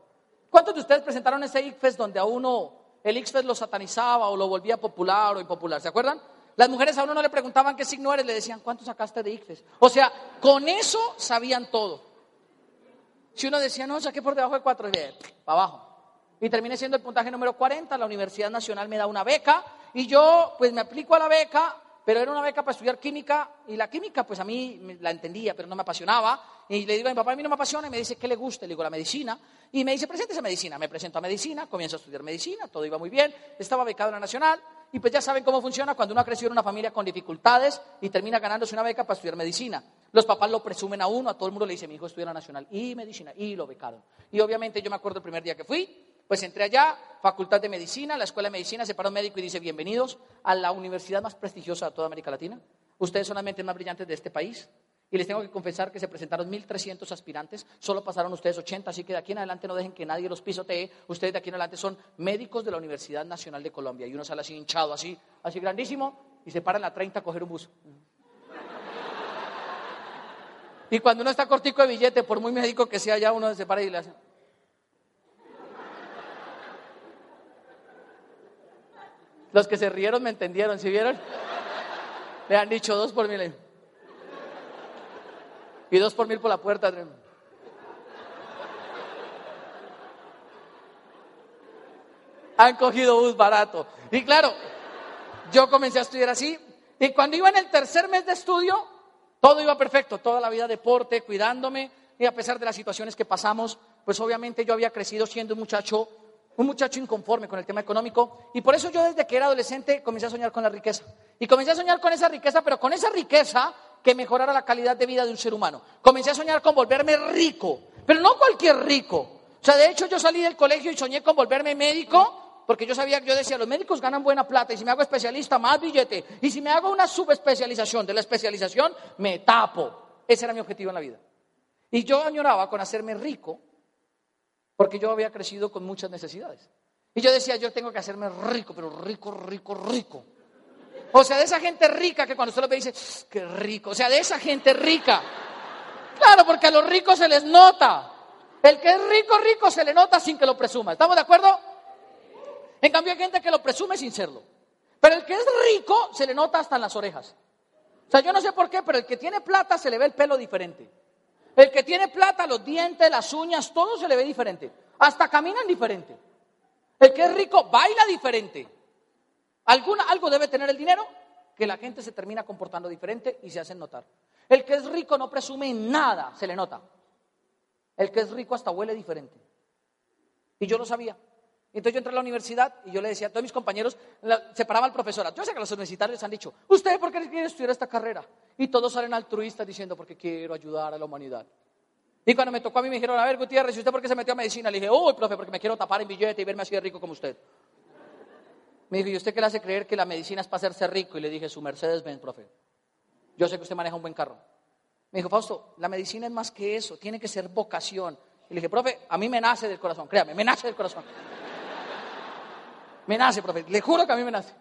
¿Cuántos de ustedes presentaron ese ICFES donde a uno el ICFES lo satanizaba o lo volvía popular o impopular? ¿Se acuerdan? Las mujeres a uno no le preguntaban qué signo eres, le decían, ¿cuánto sacaste de ICFES? O sea, con eso sabían todo. Si uno decía, no, saqué por debajo de cuatro, y para abajo. Y terminé siendo el puntaje número 40, la Universidad Nacional me da una beca y yo pues me aplico a la beca, pero era una beca para estudiar química y la química pues a mí la entendía, pero no me apasionaba. Y le digo a mi papá, a mí no me apasiona y me dice, ¿qué le gusta? Le digo, la medicina. Y me dice, preséntese a medicina. Me presento a medicina, comienzo a estudiar medicina, todo iba muy bien, estaba becado en la Nacional. Y pues ya saben cómo funciona cuando uno ha crecido en una familia con dificultades y termina ganándose una beca para estudiar medicina. Los papás lo presumen a uno, a todo el mundo le dice, mi hijo estudia la nacional y medicina, y lo becaron. Y obviamente yo me acuerdo el primer día que fui, pues entré allá, facultad de medicina, la escuela de medicina, se paró un médico y dice, bienvenidos a la universidad más prestigiosa de toda América Latina. Ustedes son las mentes más brillantes de este país. Y les tengo que confesar que se presentaron 1.300 aspirantes, solo pasaron ustedes 80, así que de aquí en adelante no dejen que nadie los pisotee. Ustedes de aquí en adelante son médicos de la Universidad Nacional de Colombia. Y uno sale así hinchado, así, así grandísimo, y se paran la 30 a coger un bus. Y cuando uno está cortico de billete, por muy médico que sea, ya uno se para y le hace. Los que se rieron me entendieron, ¿sí vieron? Le han dicho dos por mil. Y dos por mil por la puerta. Han cogido bus barato. Y claro, yo comencé a estudiar así. Y cuando iba en el tercer mes de estudio, todo iba perfecto. Toda la vida deporte, cuidándome. Y a pesar de las situaciones que pasamos, pues obviamente yo había crecido siendo un muchacho, un muchacho inconforme con el tema económico. Y por eso yo desde que era adolescente comencé a soñar con la riqueza. Y comencé a soñar con esa riqueza, pero con esa riqueza que mejorara la calidad de vida de un ser humano. Comencé a soñar con volverme rico, pero no cualquier rico. O sea, de hecho yo salí del colegio y soñé con volverme médico, porque yo sabía que yo decía, los médicos ganan buena plata y si me hago especialista, más billete. Y si me hago una subespecialización de la especialización, me tapo. Ese era mi objetivo en la vida. Y yo añoraba con hacerme rico, porque yo había crecido con muchas necesidades. Y yo decía, yo tengo que hacerme rico, pero rico, rico, rico. O sea, de esa gente rica que cuando usted lo ve dice, qué rico. O sea, de esa gente rica. Claro, porque a los ricos se les nota. El que es rico, rico se le nota sin que lo presuma. ¿Estamos de acuerdo? En cambio hay gente que lo presume sin serlo. Pero el que es rico se le nota hasta en las orejas. O sea, yo no sé por qué, pero el que tiene plata se le ve el pelo diferente. El que tiene plata, los dientes, las uñas, todo se le ve diferente. Hasta caminan diferente. El que es rico baila diferente. Alguna, algo debe tener el dinero que la gente se termina comportando diferente y se hacen notar. El que es rico no presume nada, se le nota. El que es rico hasta huele diferente. Y yo lo sabía. Entonces yo entré a la universidad y yo le decía a todos mis compañeros, separaba al profesor. Yo sé que los universitarios han dicho, ¿usted por qué quiere estudiar esta carrera? Y todos salen altruistas diciendo, porque quiero ayudar a la humanidad. Y cuando me tocó a mí me dijeron, a ver, Gutiérrez, ¿y usted por qué se metió a medicina? Le dije, uy, profe, porque me quiero tapar en billete y verme así de rico como usted. Me dijo, ¿y usted qué le hace creer que la medicina es para hacerse rico? Y le dije, su Mercedes Benz, profe. Yo sé que usted maneja un buen carro. Me dijo, Fausto, la medicina es más que eso, tiene que ser vocación. Y le dije, profe, a mí me nace del corazón, créame, me nace del corazón. Me nace, profe, le juro que a mí me nace.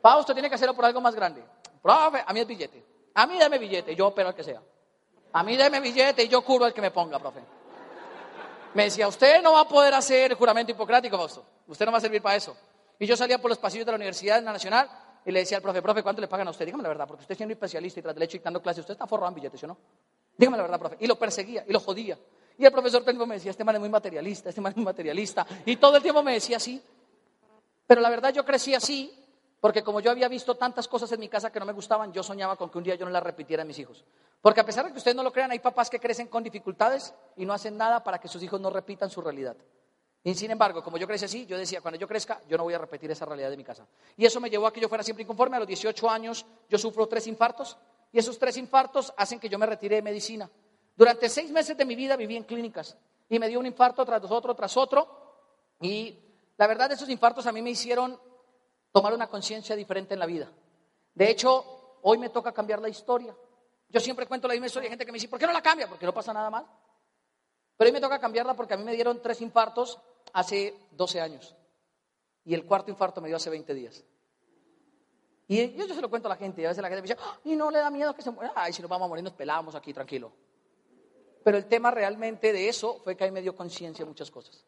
Fausto tiene que hacerlo por algo más grande. Profe, a mí es billete. A mí dame billete, yo opero al que sea. A mí dame billete y yo curo al que me ponga, profe. Me decía, usted no va a poder hacer el juramento hipocrático, Fausto. Usted no va a servir para eso. Y yo salía por los pasillos de la Universidad Nacional y le decía al profe, profe, ¿cuánto le pagan a usted? Dígame la verdad, porque usted siendo especialista y tras del hecho dando clases, usted está forrado en billetes, ¿o no? Dígame la verdad, profe. Y lo perseguía y lo jodía. Y el profesor técnico me decía, este man es muy materialista, este man es muy materialista. Y todo el tiempo me decía así. Pero la verdad yo crecí así porque como yo había visto tantas cosas en mi casa que no me gustaban, yo soñaba con que un día yo no las repitiera a mis hijos. Porque a pesar de que ustedes no lo crean, hay papás que crecen con dificultades y no hacen nada para que sus hijos no repitan su realidad. Y sin embargo, como yo crecí así, yo decía, cuando yo crezca, yo no voy a repetir esa realidad de mi casa. Y eso me llevó a que yo fuera siempre inconforme. A los 18 años yo sufro tres infartos y esos tres infartos hacen que yo me retire de medicina. Durante seis meses de mi vida viví en clínicas y me dio un infarto tras otro, tras otro. Y la verdad, esos infartos a mí me hicieron tomar una conciencia diferente en la vida. De hecho, hoy me toca cambiar la historia. Yo siempre cuento la misma historia. Hay gente que me dice, ¿por qué no la cambia? Porque no pasa nada mal. Pero hoy me toca cambiarla porque a mí me dieron tres infartos hace 12 años. Y el cuarto infarto me dio hace 20 días. Y yo, se lo cuento a la gente. Y a veces la gente me dice, ¡Ah! y no le da miedo que se muera. Ay, si nos vamos a morir, nos pelamos aquí, tranquilo. Pero el tema realmente de eso fue que ahí me dio conciencia muchas cosas.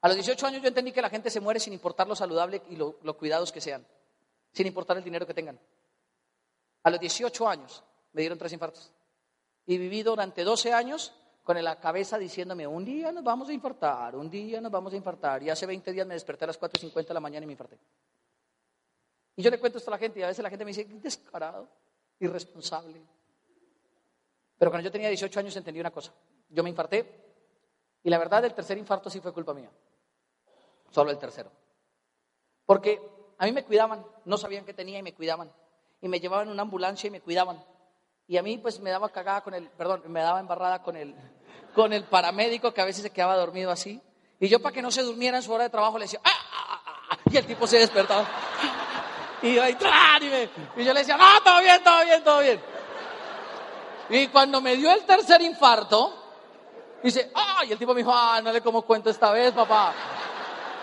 A los 18 años yo entendí que la gente se muere sin importar lo saludable y los cuidados que sean, sin importar el dinero que tengan. A los 18 años me dieron tres infartos. Y viví durante 12 años con la cabeza diciéndome, un día nos vamos a infartar, un día nos vamos a infartar. Y hace 20 días me desperté a las 4.50 de la mañana y me infarté. Y yo le cuento esto a la gente y a veces la gente me dice, descarado, irresponsable. Pero cuando yo tenía 18 años entendí una cosa. Yo me infarté y la verdad el tercer infarto sí fue culpa mía. Solo el tercero. Porque a mí me cuidaban, no sabían qué tenía y me cuidaban. Y me llevaban en una ambulancia y me cuidaban. Y a mí pues me daba cagada con el, perdón, me daba embarrada con el, con el paramédico que a veces se quedaba dormido así. Y yo para que no se durmiera en su hora de trabajo le decía, ¡Ah, ah, ah, ah" y el tipo se despertaba. Y yo ahí, y, y yo le decía, no, todo bien, todo bien, todo bien. Y cuando me dio el tercer infarto, dice, ¡ah! Y el tipo me dijo, ¡ah! No le como cuento esta vez, papá.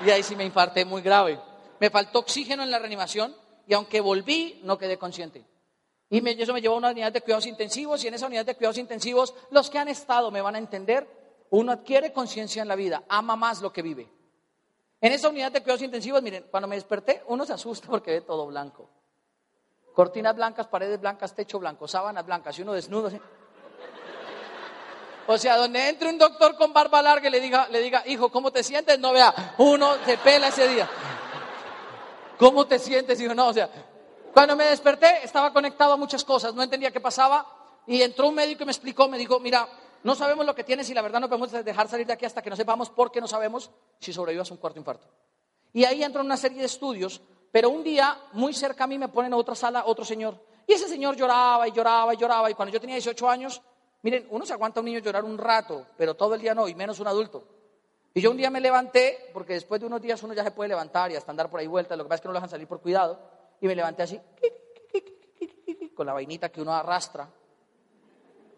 Y ahí sí me infarté muy grave. Me faltó oxígeno en la reanimación y aunque volví, no quedé consciente. Y eso me llevó a una unidad de cuidados intensivos y en esa unidad de cuidados intensivos, los que han estado me van a entender, uno adquiere conciencia en la vida, ama más lo que vive. En esa unidad de cuidados intensivos, miren, cuando me desperté, uno se asusta porque ve todo blanco. Cortinas blancas, paredes blancas, techo blanco, sábanas blancas y uno desnudo. O sea, donde entre un doctor con barba larga y le diga, le diga, hijo, ¿cómo te sientes? No vea, uno se pela ese día. ¿Cómo te sientes? Hijo, no, o sea, cuando me desperté estaba conectado a muchas cosas, no entendía qué pasaba y entró un médico y me explicó, me dijo, mira, no sabemos lo que tienes y la verdad no podemos dejar salir de aquí hasta que no sepamos por qué no sabemos si sobrevivas un cuarto infarto. Y ahí entró una serie de estudios, pero un día muy cerca a mí me ponen a otra sala otro señor. Y ese señor lloraba y lloraba y lloraba y cuando yo tenía 18 años, miren, uno se aguanta a un niño llorar un rato, pero todo el día no, y menos un adulto. Y yo un día me levanté, porque después de unos días uno ya se puede levantar y hasta andar por ahí vuelta, lo que pasa es que no lo dejan salir por cuidado, y me levanté así, con la vainita que uno arrastra,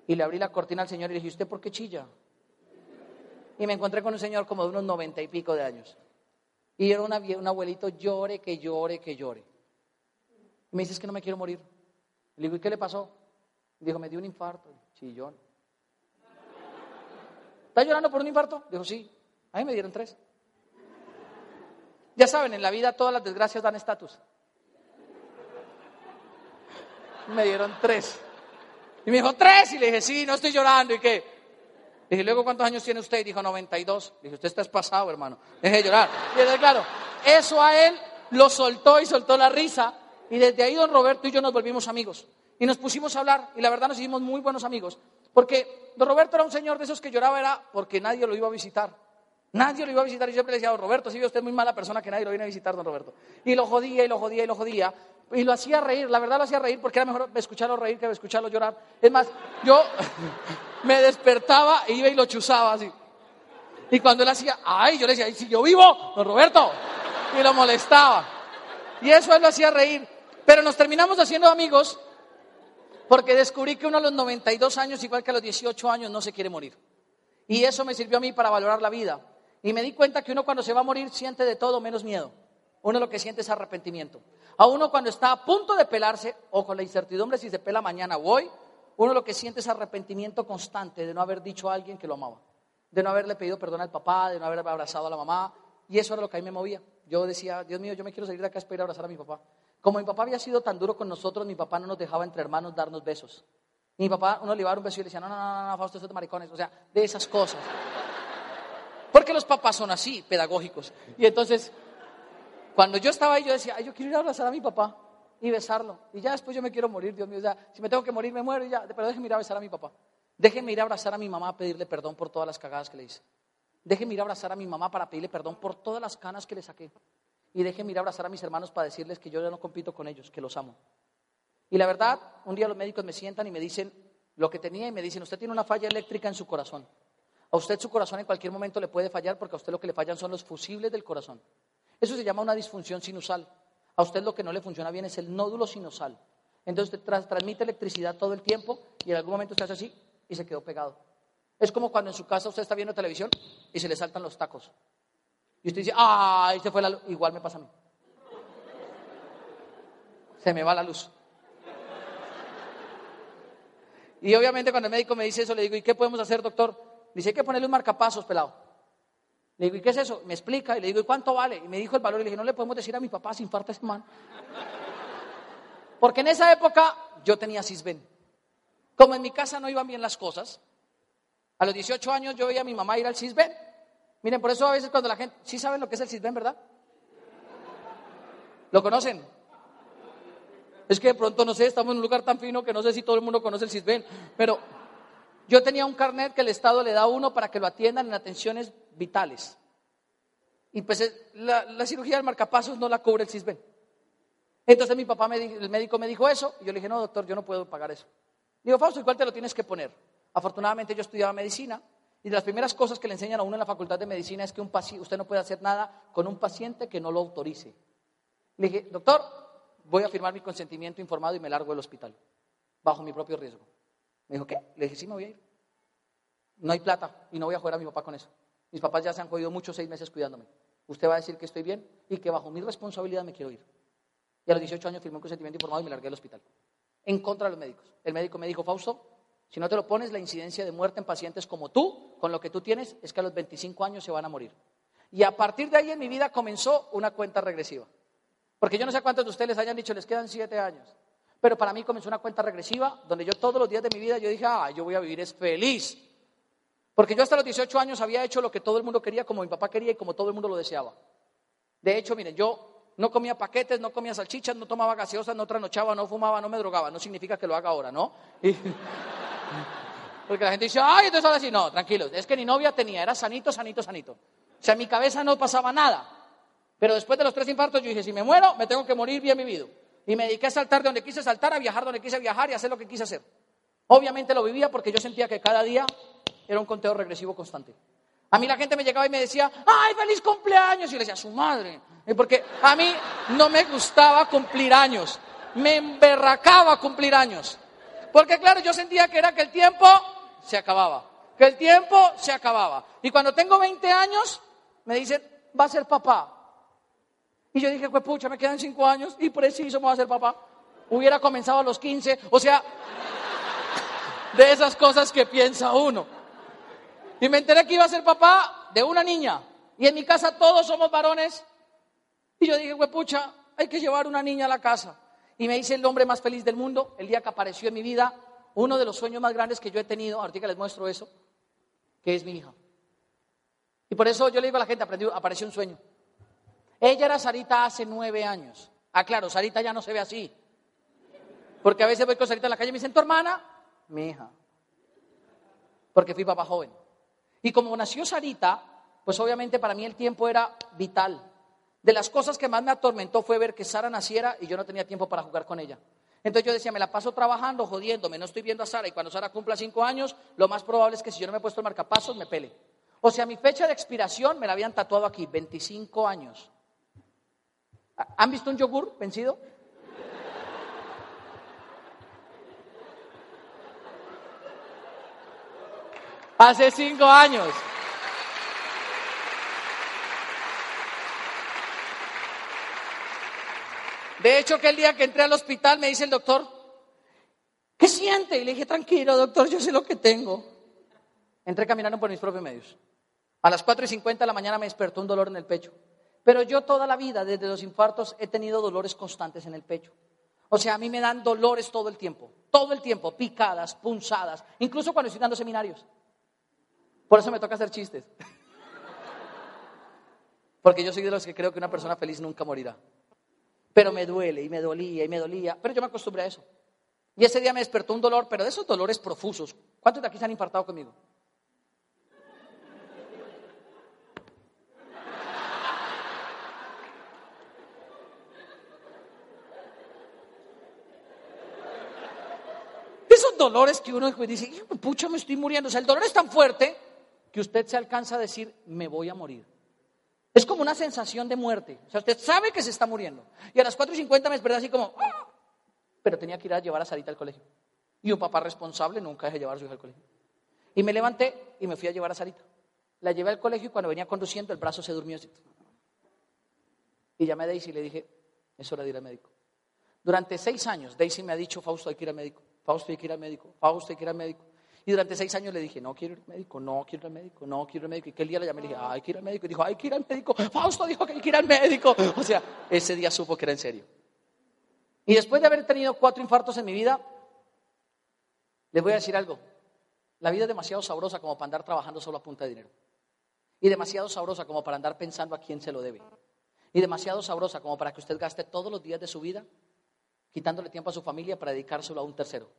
y le abrí la cortina al señor y le dije, ¿usted por qué chilla? Y me encontré con un señor como de unos noventa y pico de años. Y era una, un abuelito, llore, que llore, que llore. Y me dice, es que no me quiero morir. Le digo, ¿y qué le pasó? Dijo, me dio un infarto, chillón. ¿Está llorando por un infarto? Dijo, sí. A mí me dieron tres. Ya saben, en la vida todas las desgracias dan estatus. Me dieron tres. Y me dijo, tres. Y le dije, sí, no estoy llorando. ¿Y qué? Le dije, luego, ¿cuántos años tiene usted? Y dijo, 92. Le dije, usted está pasado, hermano. Deje de llorar. Y entonces, claro, eso a él lo soltó y soltó la risa. Y desde ahí don Roberto y yo nos volvimos amigos. Y nos pusimos a hablar. Y la verdad nos hicimos muy buenos amigos. Porque don Roberto era un señor de esos que lloraba, era porque nadie lo iba a visitar. Nadie lo iba a visitar. Y yo siempre le decía, don Roberto, si ve usted muy mala persona que nadie lo viene a visitar, don Roberto. Y lo jodía y lo jodía y lo jodía y lo hacía reír, la verdad lo hacía reír porque era mejor escucharlo reír que escucharlo llorar. Es más, yo me despertaba e iba y lo chuzaba así. Y cuando él hacía, ay, yo le decía, si yo vivo, don Roberto, y lo molestaba. Y eso él lo hacía reír. Pero nos terminamos haciendo amigos porque descubrí que uno a los 92 años, igual que a los 18 años, no se quiere morir. Y eso me sirvió a mí para valorar la vida. Y me di cuenta que uno cuando se va a morir siente de todo menos miedo. Uno lo que siente es arrepentimiento. A uno cuando está a punto de pelarse o con la incertidumbre si se pela mañana o hoy, uno lo que siente es arrepentimiento constante de no haber dicho a alguien que lo amaba, de no haberle pedido perdón al papá, de no haber abrazado a la mamá. Y eso era lo que a mí me movía. Yo decía, Dios mío, yo me quiero salir de acá a ir a abrazar a mi papá. Como mi papá había sido tan duro con nosotros, mi papá no nos dejaba entre hermanos darnos besos. mi papá, uno le iba a dar un beso y le decía, no, no, no, no, Fausto, esto es de maricones. O sea, de esas cosas. Porque los papás son así, pedagógicos. Y entonces cuando yo estaba ahí, yo decía, Ay, yo quiero ir a abrazar a mi papá y besarlo. Y ya después yo me quiero morir, Dios mío. Ya, si me tengo que morir, me muero ya. Pero déjeme ir a besar a mi papá. Déjeme ir a abrazar a mi mamá a pedirle perdón por todas las cagadas que le hice. Déjeme ir a abrazar a mi mamá para pedirle perdón por todas las canas que le saqué. Y déjeme ir a abrazar a mis hermanos para decirles que yo ya no compito con ellos, que los amo. Y la verdad, un día los médicos me sientan y me dicen lo que tenía y me dicen, usted tiene una falla eléctrica en su corazón. A usted su corazón en cualquier momento le puede fallar porque a usted lo que le fallan son los fusibles del corazón. Eso se llama una disfunción sinusal. A usted lo que no le funciona bien es el nódulo sinusal. Entonces usted transmite electricidad todo el tiempo y en algún momento usted hace así y se quedó pegado. Es como cuando en su casa usted está viendo televisión y se le saltan los tacos. Y usted dice, ¡ay! Se fue. Igual me pasa a mí. Se me va la luz. Y obviamente cuando el médico me dice eso, le digo, ¿y qué podemos hacer, doctor? Dice, hay que ponerle un marcapasos, pelado. Le digo, ¿y qué es eso? Me explica y le digo, ¿y cuánto vale? Y me dijo el valor y le dije, no le podemos decir a mi papá si infarta ese man. Porque en esa época yo tenía cisben. Como en mi casa no iban bien las cosas, a los 18 años yo veía a mi mamá ir al cisben. Miren, por eso a veces cuando la gente, sí saben lo que es el cisben, ¿verdad? ¿Lo conocen? Es que de pronto, no sé, estamos en un lugar tan fino que no sé si todo el mundo conoce el cisben, pero yo tenía un carnet que el Estado le da a uno para que lo atiendan en atenciones vitales. Y pues eh, la, cirugía del marcapasos no la cubre el CISBEN. Entonces mi papá, me el médico me dijo eso, y yo le dije, no, doctor, yo no puedo pagar eso. Digo, Fausto, ¿y cuál te lo tienes que poner? Afortunadamente yo estudiaba medicina, y de las primeras cosas que le enseñan a uno en la facultad de medicina es que un usted no puede hacer nada con un paciente que no lo autorice. Le dije, doctor, voy a firmar mi consentimiento informado y me largo del hospital, bajo mi propio riesgo. Me dijo, ¿qué? Le dije, sí, me voy a ir. No hay plata y no voy a jugar a mi papá con eso. Mis papás ya se han jodido muchos seis meses cuidándome. Usted va a decir que estoy bien y que bajo mi responsabilidad me quiero ir. Y a los 18 años firmé un consentimiento informado y me largué del hospital. En contra de los médicos. El médico me dijo, Fausto, si no te lo pones, la incidencia de muerte en pacientes como tú, con lo que tú tienes, es que a los 25 años se van a morir. Y a partir de ahí en mi vida comenzó una cuenta regresiva. Porque yo no sé cuántos de ustedes les hayan dicho, les quedan siete años. Pero para mí comenzó una cuenta regresiva donde yo todos los días de mi vida yo dije, ah, yo voy a vivir feliz. Porque yo hasta los 18 años había hecho lo que todo el mundo quería, como mi papá quería y como todo el mundo lo deseaba. De hecho, miren, yo no comía paquetes, no comía salchichas, no tomaba gaseosas, no tranochaba, no fumaba, no me drogaba. No significa que lo haga ahora, ¿no? porque la gente dice, ay, entonces ahora sí, no, tranquilo, es que ni novia tenía, era sanito, sanito, sanito. O sea, en mi cabeza no pasaba nada. Pero después de los tres infartos yo dije, si me muero, me tengo que morir bien vivido. Y me dediqué a saltar de donde quise saltar, a viajar donde quise viajar y a hacer lo que quise hacer. Obviamente lo vivía porque yo sentía que cada día era un conteo regresivo constante. A mí la gente me llegaba y me decía, ¡ay, feliz cumpleaños! Y le decía, su madre. Porque a mí no me gustaba cumplir años. Me emberracaba cumplir años. Porque claro, yo sentía que era que el tiempo se acababa. Que el tiempo se acababa. Y cuando tengo 20 años, me dicen, va a ser papá. Y yo dije, pues pucha, me quedan 5 años y preciso me va a ser papá. Hubiera comenzado a los 15. O sea, de esas cosas que piensa uno. Y me enteré que iba a ser papá de una niña. Y en mi casa todos somos varones. Y yo dije, pucha, hay que llevar una niña a la casa. Y me hice el hombre más feliz del mundo el día que apareció en mi vida uno de los sueños más grandes que yo he tenido. Ahorita les muestro eso, que es mi hija. Y por eso yo le digo a la gente, apareció un sueño. Ella era Sarita hace nueve años. Ah, claro, Sarita ya no se ve así. Porque a veces voy con Sarita en la calle y me dicen, ¿tu hermana? Mi hija. Porque fui papá joven. Y como nació Sarita, pues obviamente para mí el tiempo era vital. De las cosas que más me atormentó fue ver que Sara naciera y yo no tenía tiempo para jugar con ella. Entonces yo decía, me la paso trabajando, jodiéndome, no estoy viendo a Sara y cuando Sara cumpla cinco años, lo más probable es que si yo no me he puesto el marcapasos, me pele. O sea, mi fecha de expiración me la habían tatuado aquí, 25 años. ¿Han visto un yogur vencido? Hace cinco años. De hecho, que el día que entré al hospital me dice el doctor, ¿qué siente? Y le dije, tranquilo, doctor, yo sé lo que tengo. Entré caminando por mis propios medios. A las 4 y 50 de la mañana me despertó un dolor en el pecho. Pero yo toda la vida, desde los infartos, he tenido dolores constantes en el pecho. O sea, a mí me dan dolores todo el tiempo, todo el tiempo, picadas, punzadas, incluso cuando estoy dando seminarios. Por eso me toca hacer chistes. Porque yo soy de los que creo que una persona feliz nunca morirá. Pero me duele y me dolía y me dolía. Pero yo me acostumbré a eso. Y ese día me despertó un dolor, pero de esos dolores profusos. ¿Cuántos de aquí se han infartado conmigo? Esos dolores que uno dice, pucha, me estoy muriendo. O sea, el dolor es tan fuerte que usted se alcanza a decir, me voy a morir. Es como una sensación de muerte. O sea, usted sabe que se está muriendo. Y a las 4.50 me desperté así como, ¡Ah! pero tenía que ir a llevar a Sarita al colegio. Y un papá responsable nunca deja llevar a su hija al colegio. Y me levanté y me fui a llevar a Sarita. La llevé al colegio y cuando venía conduciendo el brazo se durmió así. Y llamé a Daisy y le dije, es hora de ir al médico. Durante seis años Daisy me ha dicho, Fausto, hay que ir al médico. Fausto, hay que ir al médico. Fausto, hay que ir al médico. Y durante seis años le dije, no quiero ir al médico, no quiero ir al médico, no quiero ir al médico. Y que día le llamé y le dije, hay que ir al médico. Y dijo, hay que ir al médico. Fausto dijo que hay que ir al médico. O sea, ese día supo que era en serio. Y después de haber tenido cuatro infartos en mi vida, les voy a decir algo. La vida es demasiado sabrosa como para andar trabajando solo a punta de dinero. Y demasiado sabrosa como para andar pensando a quién se lo debe. Y demasiado sabrosa como para que usted gaste todos los días de su vida quitándole tiempo a su familia para dedicárselo a un tercero.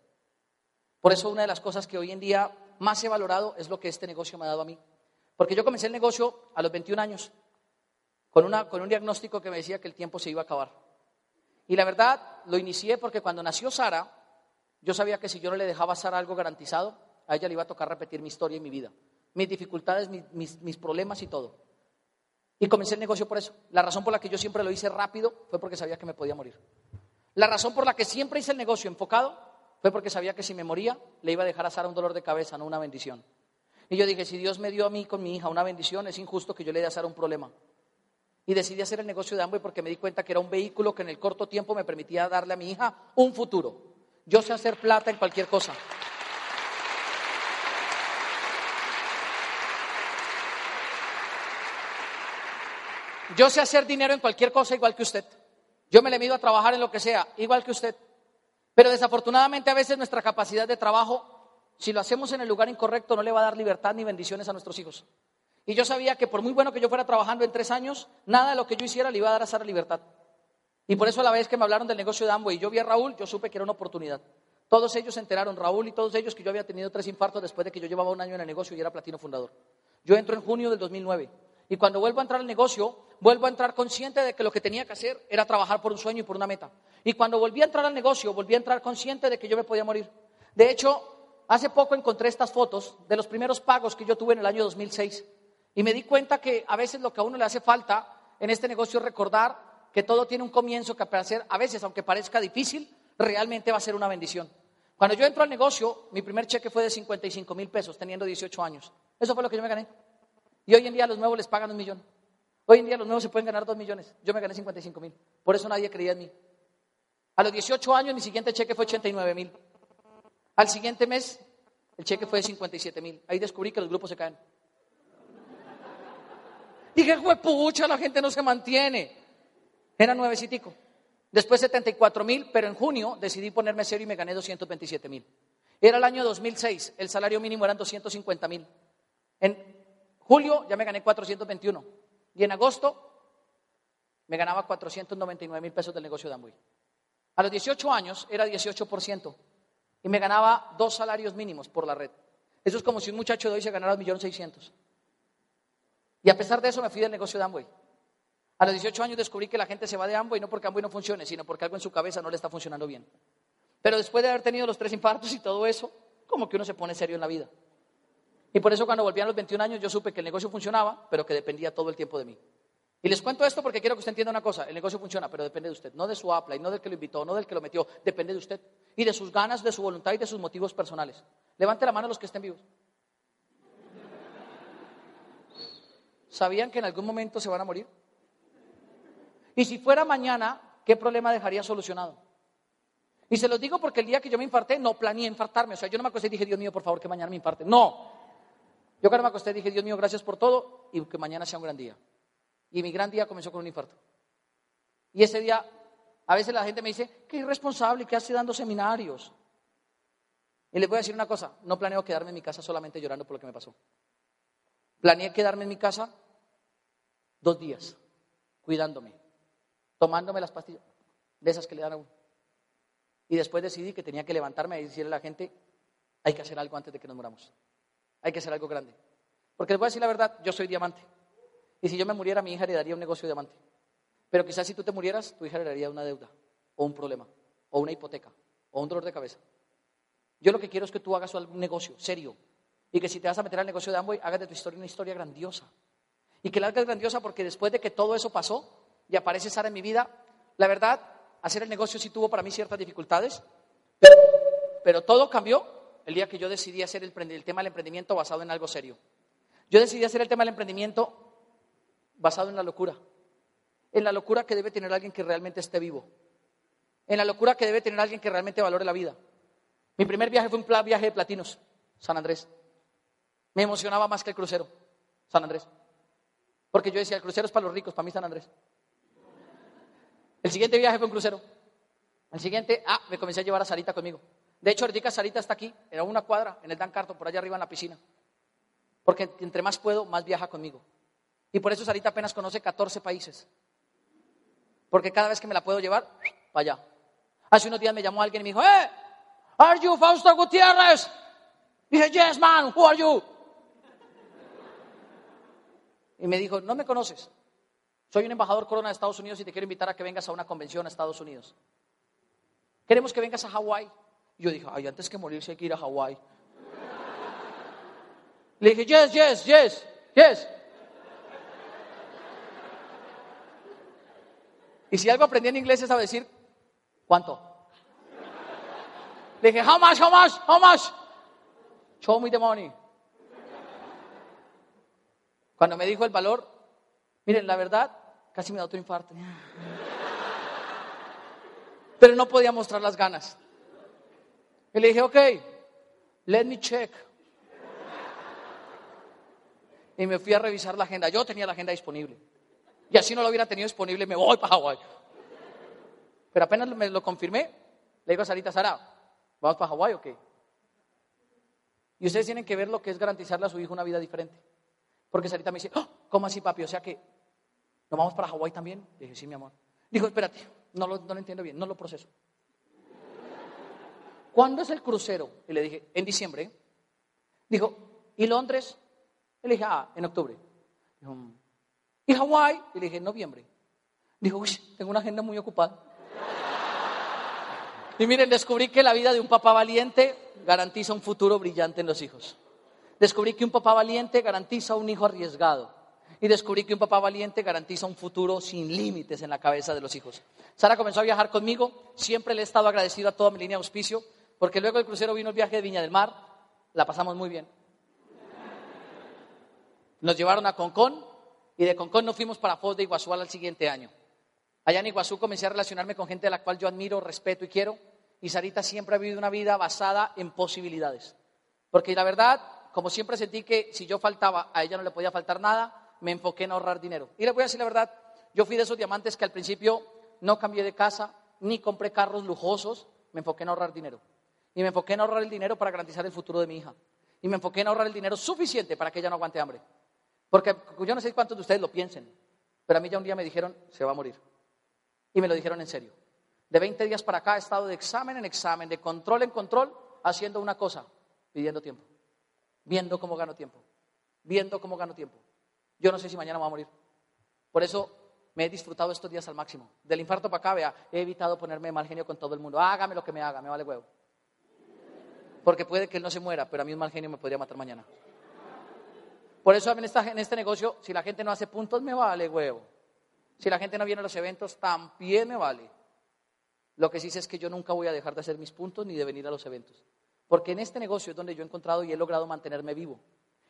Por eso una de las cosas que hoy en día más he valorado es lo que este negocio me ha dado a mí. Porque yo comencé el negocio a los 21 años, con, una, con un diagnóstico que me decía que el tiempo se iba a acabar. Y la verdad, lo inicié porque cuando nació Sara, yo sabía que si yo no le dejaba a Sara algo garantizado, a ella le iba a tocar repetir mi historia y mi vida, mis dificultades, mis, mis problemas y todo. Y comencé el negocio por eso. La razón por la que yo siempre lo hice rápido fue porque sabía que me podía morir. La razón por la que siempre hice el negocio enfocado fue porque sabía que si me moría le iba a dejar a Sara un dolor de cabeza, no una bendición. Y yo dije, si Dios me dio a mí con mi hija una bendición, es injusto que yo le dé a Sara un problema. Y decidí hacer el negocio de Amway porque me di cuenta que era un vehículo que en el corto tiempo me permitía darle a mi hija un futuro. Yo sé hacer plata en cualquier cosa. Yo sé hacer dinero en cualquier cosa igual que usted. Yo me le mido a trabajar en lo que sea, igual que usted. Pero desafortunadamente a veces nuestra capacidad de trabajo si lo hacemos en el lugar incorrecto, no le va a dar libertad ni bendiciones a nuestros hijos. Y yo sabía que por muy bueno que yo fuera trabajando en tres años, nada de lo que yo hiciera le iba a dar a Sara libertad. Y por eso a la vez que me hablaron del negocio de Amway y yo vi a Raúl, yo supe que era una oportunidad. Todos ellos se enteraron, Raúl y todos ellos, que yo había tenido tres infartos después de que yo llevaba un año en el negocio y era platino fundador. Yo entro en junio del 2009. Y cuando vuelvo a entrar al negocio, vuelvo a entrar consciente de que lo que tenía que hacer era trabajar por un sueño y por una meta. Y cuando volví a entrar al negocio, volví a entrar consciente de que yo me podía morir. De hecho, Hace poco encontré estas fotos de los primeros pagos que yo tuve en el año 2006 y me di cuenta que a veces lo que a uno le hace falta en este negocio es recordar que todo tiene un comienzo que a veces, aunque parezca difícil, realmente va a ser una bendición. Cuando yo entro al negocio, mi primer cheque fue de 55 mil pesos, teniendo 18 años. Eso fue lo que yo me gané. Y hoy en día los nuevos les pagan un millón. Hoy en día los nuevos se pueden ganar dos millones. Yo me gané 55 mil. Por eso nadie creía en mí. A los 18 años mi siguiente cheque fue 89 mil. Al siguiente mes, el cheque fue de 57 mil. Ahí descubrí que los grupos se caen. Dije, pucha, la gente no se mantiene. Era nuevecitico. Después 74 mil, pero en junio decidí ponerme serio y me gané 227 mil. Era el año 2006, el salario mínimo eran 250 mil. Julio ya me gané 421 y en agosto me ganaba 499 mil pesos del negocio de Amway. A los 18 años era 18% y me ganaba dos salarios mínimos por la red. Eso es como si un muchacho de hoy se ganara 1.600.000. Y a pesar de eso me fui del negocio de Amway. A los 18 años descubrí que la gente se va de Amway no porque Amway no funcione, sino porque algo en su cabeza no le está funcionando bien. Pero después de haber tenido los tres infartos y todo eso, como que uno se pone serio en la vida. Y por eso cuando volví a los 21 años yo supe que el negocio funcionaba, pero que dependía todo el tiempo de mí. Y les cuento esto porque quiero que usted entienda una cosa, el negocio funciona, pero depende de usted, no de su y no del que lo invitó, no del que lo metió, depende de usted y de sus ganas, de su voluntad y de sus motivos personales. Levante la mano los que estén vivos. ¿Sabían que en algún momento se van a morir? Y si fuera mañana, ¿qué problema dejaría solucionado? Y se los digo porque el día que yo me infarté, no planeé infartarme. O sea, yo no me acosté y dije, Dios mío, por favor, que mañana me infarte. No. Yo cuando me acosté dije, Dios mío, gracias por todo y que mañana sea un gran día. Y mi gran día comenzó con un infarto. Y ese día, a veces la gente me dice, qué irresponsable, ¿qué hace dando seminarios? Y les voy a decir una cosa, no planeo quedarme en mi casa solamente llorando por lo que me pasó. Planeé quedarme en mi casa dos días, cuidándome, tomándome las pastillas, de esas que le dan a uno. Y después decidí que tenía que levantarme y decirle a la gente, hay que hacer algo antes de que nos muramos. Hay que hacer algo grande. Porque les voy a decir la verdad, yo soy diamante. Y si yo me muriera, mi hija heredaría un negocio de diamante. Pero quizás si tú te murieras, tu hija heredaría una deuda, o un problema, o una hipoteca, o un dolor de cabeza. Yo lo que quiero es que tú hagas un negocio serio. Y que si te vas a meter al negocio de Amway, hagas de tu historia una historia grandiosa. Y que la hagas grandiosa porque después de que todo eso pasó y aparece Sara en mi vida, la verdad, hacer el negocio sí tuvo para mí ciertas dificultades, pero, todo cambió el día que yo decidí hacer el, tema del emprendimiento basado en algo serio. Yo decidí hacer el tema del emprendimiento basado en la locura. En la locura que debe tener alguien que realmente esté vivo. En la locura que debe tener alguien que realmente valore la vida. Mi primer viaje fue un viaje de platinos, San Andrés. Me emocionaba más que el crucero, San Andrés. Porque yo decía, el crucero es para los ricos, para mí San Andrés. El siguiente viaje fue un crucero. El siguiente, ah, me comencé a llevar a Sarita conmigo. De hecho, ahorita Sarita está aquí, en una cuadra, en el Dan Carton, por allá arriba en la piscina. Porque entre más puedo, más viaja conmigo. Y por eso Sarita apenas conoce 14 países. Porque cada vez que me la puedo llevar, para allá. Hace unos días me llamó alguien y me dijo, ¡Eh! ¿Are you Fausto Gutiérrez? dije, yes, man, who are you? Y me dijo, no me conoces. Soy un embajador corona de Estados Unidos y te quiero invitar a que vengas a una convención a Estados Unidos. Queremos que vengas a Hawái. Yo dije, ay, antes que morirse hay que ir a Hawái. Le dije, yes, yes, yes, yes. Y si algo aprendí en inglés es a decir, ¿cuánto? Le dije, how much, how much, how much? Show me the money. Cuando me dijo el valor, miren, la verdad, casi me da otro infarto. Pero no podía mostrar las ganas. Y le dije, ok, let me check. Y me fui a revisar la agenda. Yo tenía la agenda disponible. Y así no lo hubiera tenido disponible, me voy para Hawái. Pero apenas me lo confirmé, le digo a Sarita, Sara, ¿vamos para Hawái o qué? Y ustedes tienen que ver lo que es garantizarle a su hijo una vida diferente. Porque Sarita me dice, "Ah, ¿cómo así, papi? O sea que, ¿nos vamos para Hawái también? Le dije, sí, mi amor. Dijo, espérate, no lo, no lo entiendo bien, no lo proceso. ¿Cuándo es el crucero? Y le dije, en diciembre. Dijo, ¿y Londres? Y le dije, ah, en octubre. "Mm". ¿y Hawái? Y le dije, en noviembre. Dijo, uy, tengo una agenda muy ocupada. Y miren, descubrí que la vida de un papá valiente garantiza un futuro brillante en los hijos. Descubrí que un papá valiente garantiza un hijo arriesgado. Y descubrí que un papá valiente garantiza un futuro sin límites en la cabeza de los hijos. Sara comenzó a viajar conmigo. Siempre le he estado agradecido a toda mi línea de auspicio, porque luego del crucero vino el viaje de Viña del Mar. La pasamos muy bien. Nos llevaron a Concón y de Concón nos fuimos para Foz de Iguazú al siguiente año. Allá en Iguazú comencé a relacionarme con gente a la cual yo admiro, respeto y quiero. Y Sarita siempre ha vivido una vida basada en posibilidades. Porque la verdad, como siempre sentí que si yo faltaba, a ella no le podía faltar nada, me enfoqué en ahorrar dinero. Y le voy a decir la verdad, yo fui de esos diamantes que al principio no cambié de casa, ni compré carros lujosos, me enfoqué en ahorrar dinero. Y me enfoqué en ahorrar el dinero para garantizar el futuro de mi hija. Y me enfoqué en ahorrar el dinero suficiente para que ella no aguante hambre. Porque yo no sé cuántos de ustedes lo piensen, pero a mí ya un día me dijeron, se va a morir. Y me lo dijeron en serio. De 20 días para acá he estado de examen en examen, de control en control, haciendo una cosa, pidiendo tiempo, viendo cómo gano tiempo, viendo cómo gano tiempo. Yo no sé si mañana me voy a morir. Por eso me he disfrutado estos días al máximo. Del infarto para acá, vea, he evitado ponerme mal genio con todo el mundo. Hágame lo que me haga, me vale huevo. Porque puede que él no se muera, pero a mí un mal genio me podría matar mañana. Por eso en, esta, en este negocio, si la gente no hace puntos, me vale huevo. Si la gente no viene a los eventos, también me vale. Lo que sí sé es que yo nunca voy a dejar de hacer mis puntos ni de venir a los eventos. Porque en este negocio es donde yo he encontrado y he logrado mantenerme vivo.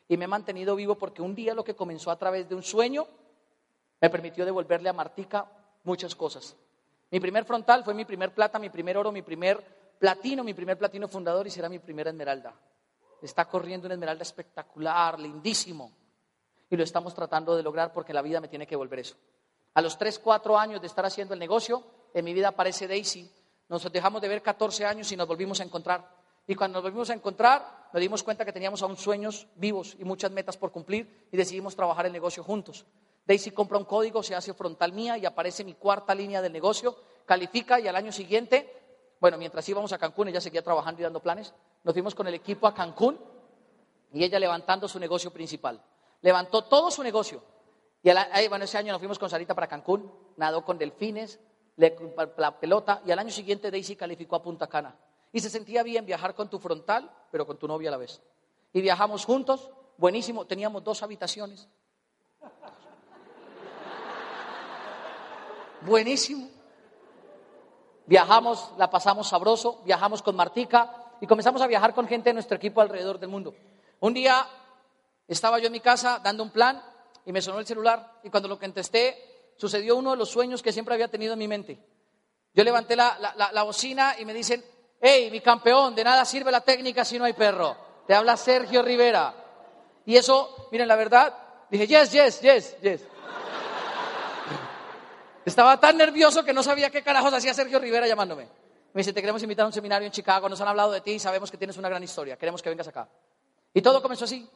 Y me he mantenido vivo porque un día lo que comenzó a través de un sueño me permitió devolverle a Martica muchas cosas. Mi primer frontal fue mi primer plata, mi primer oro, mi primer platino, mi primer platino fundador y será mi primera esmeralda. Está corriendo una esmeralda espectacular, lindísimo. Y lo estamos tratando de lograr porque la vida me tiene que volver eso. A los 3, 4 años de estar haciendo el negocio, en mi vida aparece Daisy. Nos dejamos de ver 14 años y nos volvimos a encontrar. Y cuando nos volvimos a encontrar, nos dimos cuenta que teníamos aún sueños vivos y muchas metas por cumplir y decidimos trabajar el negocio juntos. Daisy compra un código, se hace frontal mía y aparece mi cuarta línea del negocio, califica y al año siguiente, bueno, mientras íbamos a Cancún, ella seguía trabajando y dando planes, nos fuimos con el equipo a Cancún y ella levantando su negocio principal. Levantó todo su negocio. Y bueno, ese año nos fuimos con Sarita para Cancún, nadó con delfines, la pelota y al año siguiente Daisy calificó a Punta Cana. Y se sentía bien viajar con tu frontal, pero con tu novia a la vez. Y viajamos juntos, buenísimo, teníamos dos habitaciones. Buenísimo. Viajamos, la pasamos sabroso, viajamos con Martica y comenzamos a viajar con gente de nuestro equipo alrededor del mundo. Un día estaba yo en mi casa dando un plan y me sonó el celular y cuando lo contesté sucedió uno de los sueños que siempre había tenido en mi mente. Yo levanté la, bocina y me dicen, hey, mi campeón, de nada sirve la técnica si no hay perro. Te habla Sergio Rivera. Y eso, miren, la verdad, dije, yes, yes, yes, yes. Estaba tan nervioso que no sabía qué carajos hacía Sergio Rivera llamándome. Me dice, te queremos invitar a un seminario en Chicago, nos han hablado de ti y sabemos que tienes una gran historia, queremos que vengas acá. Y todo comenzó así.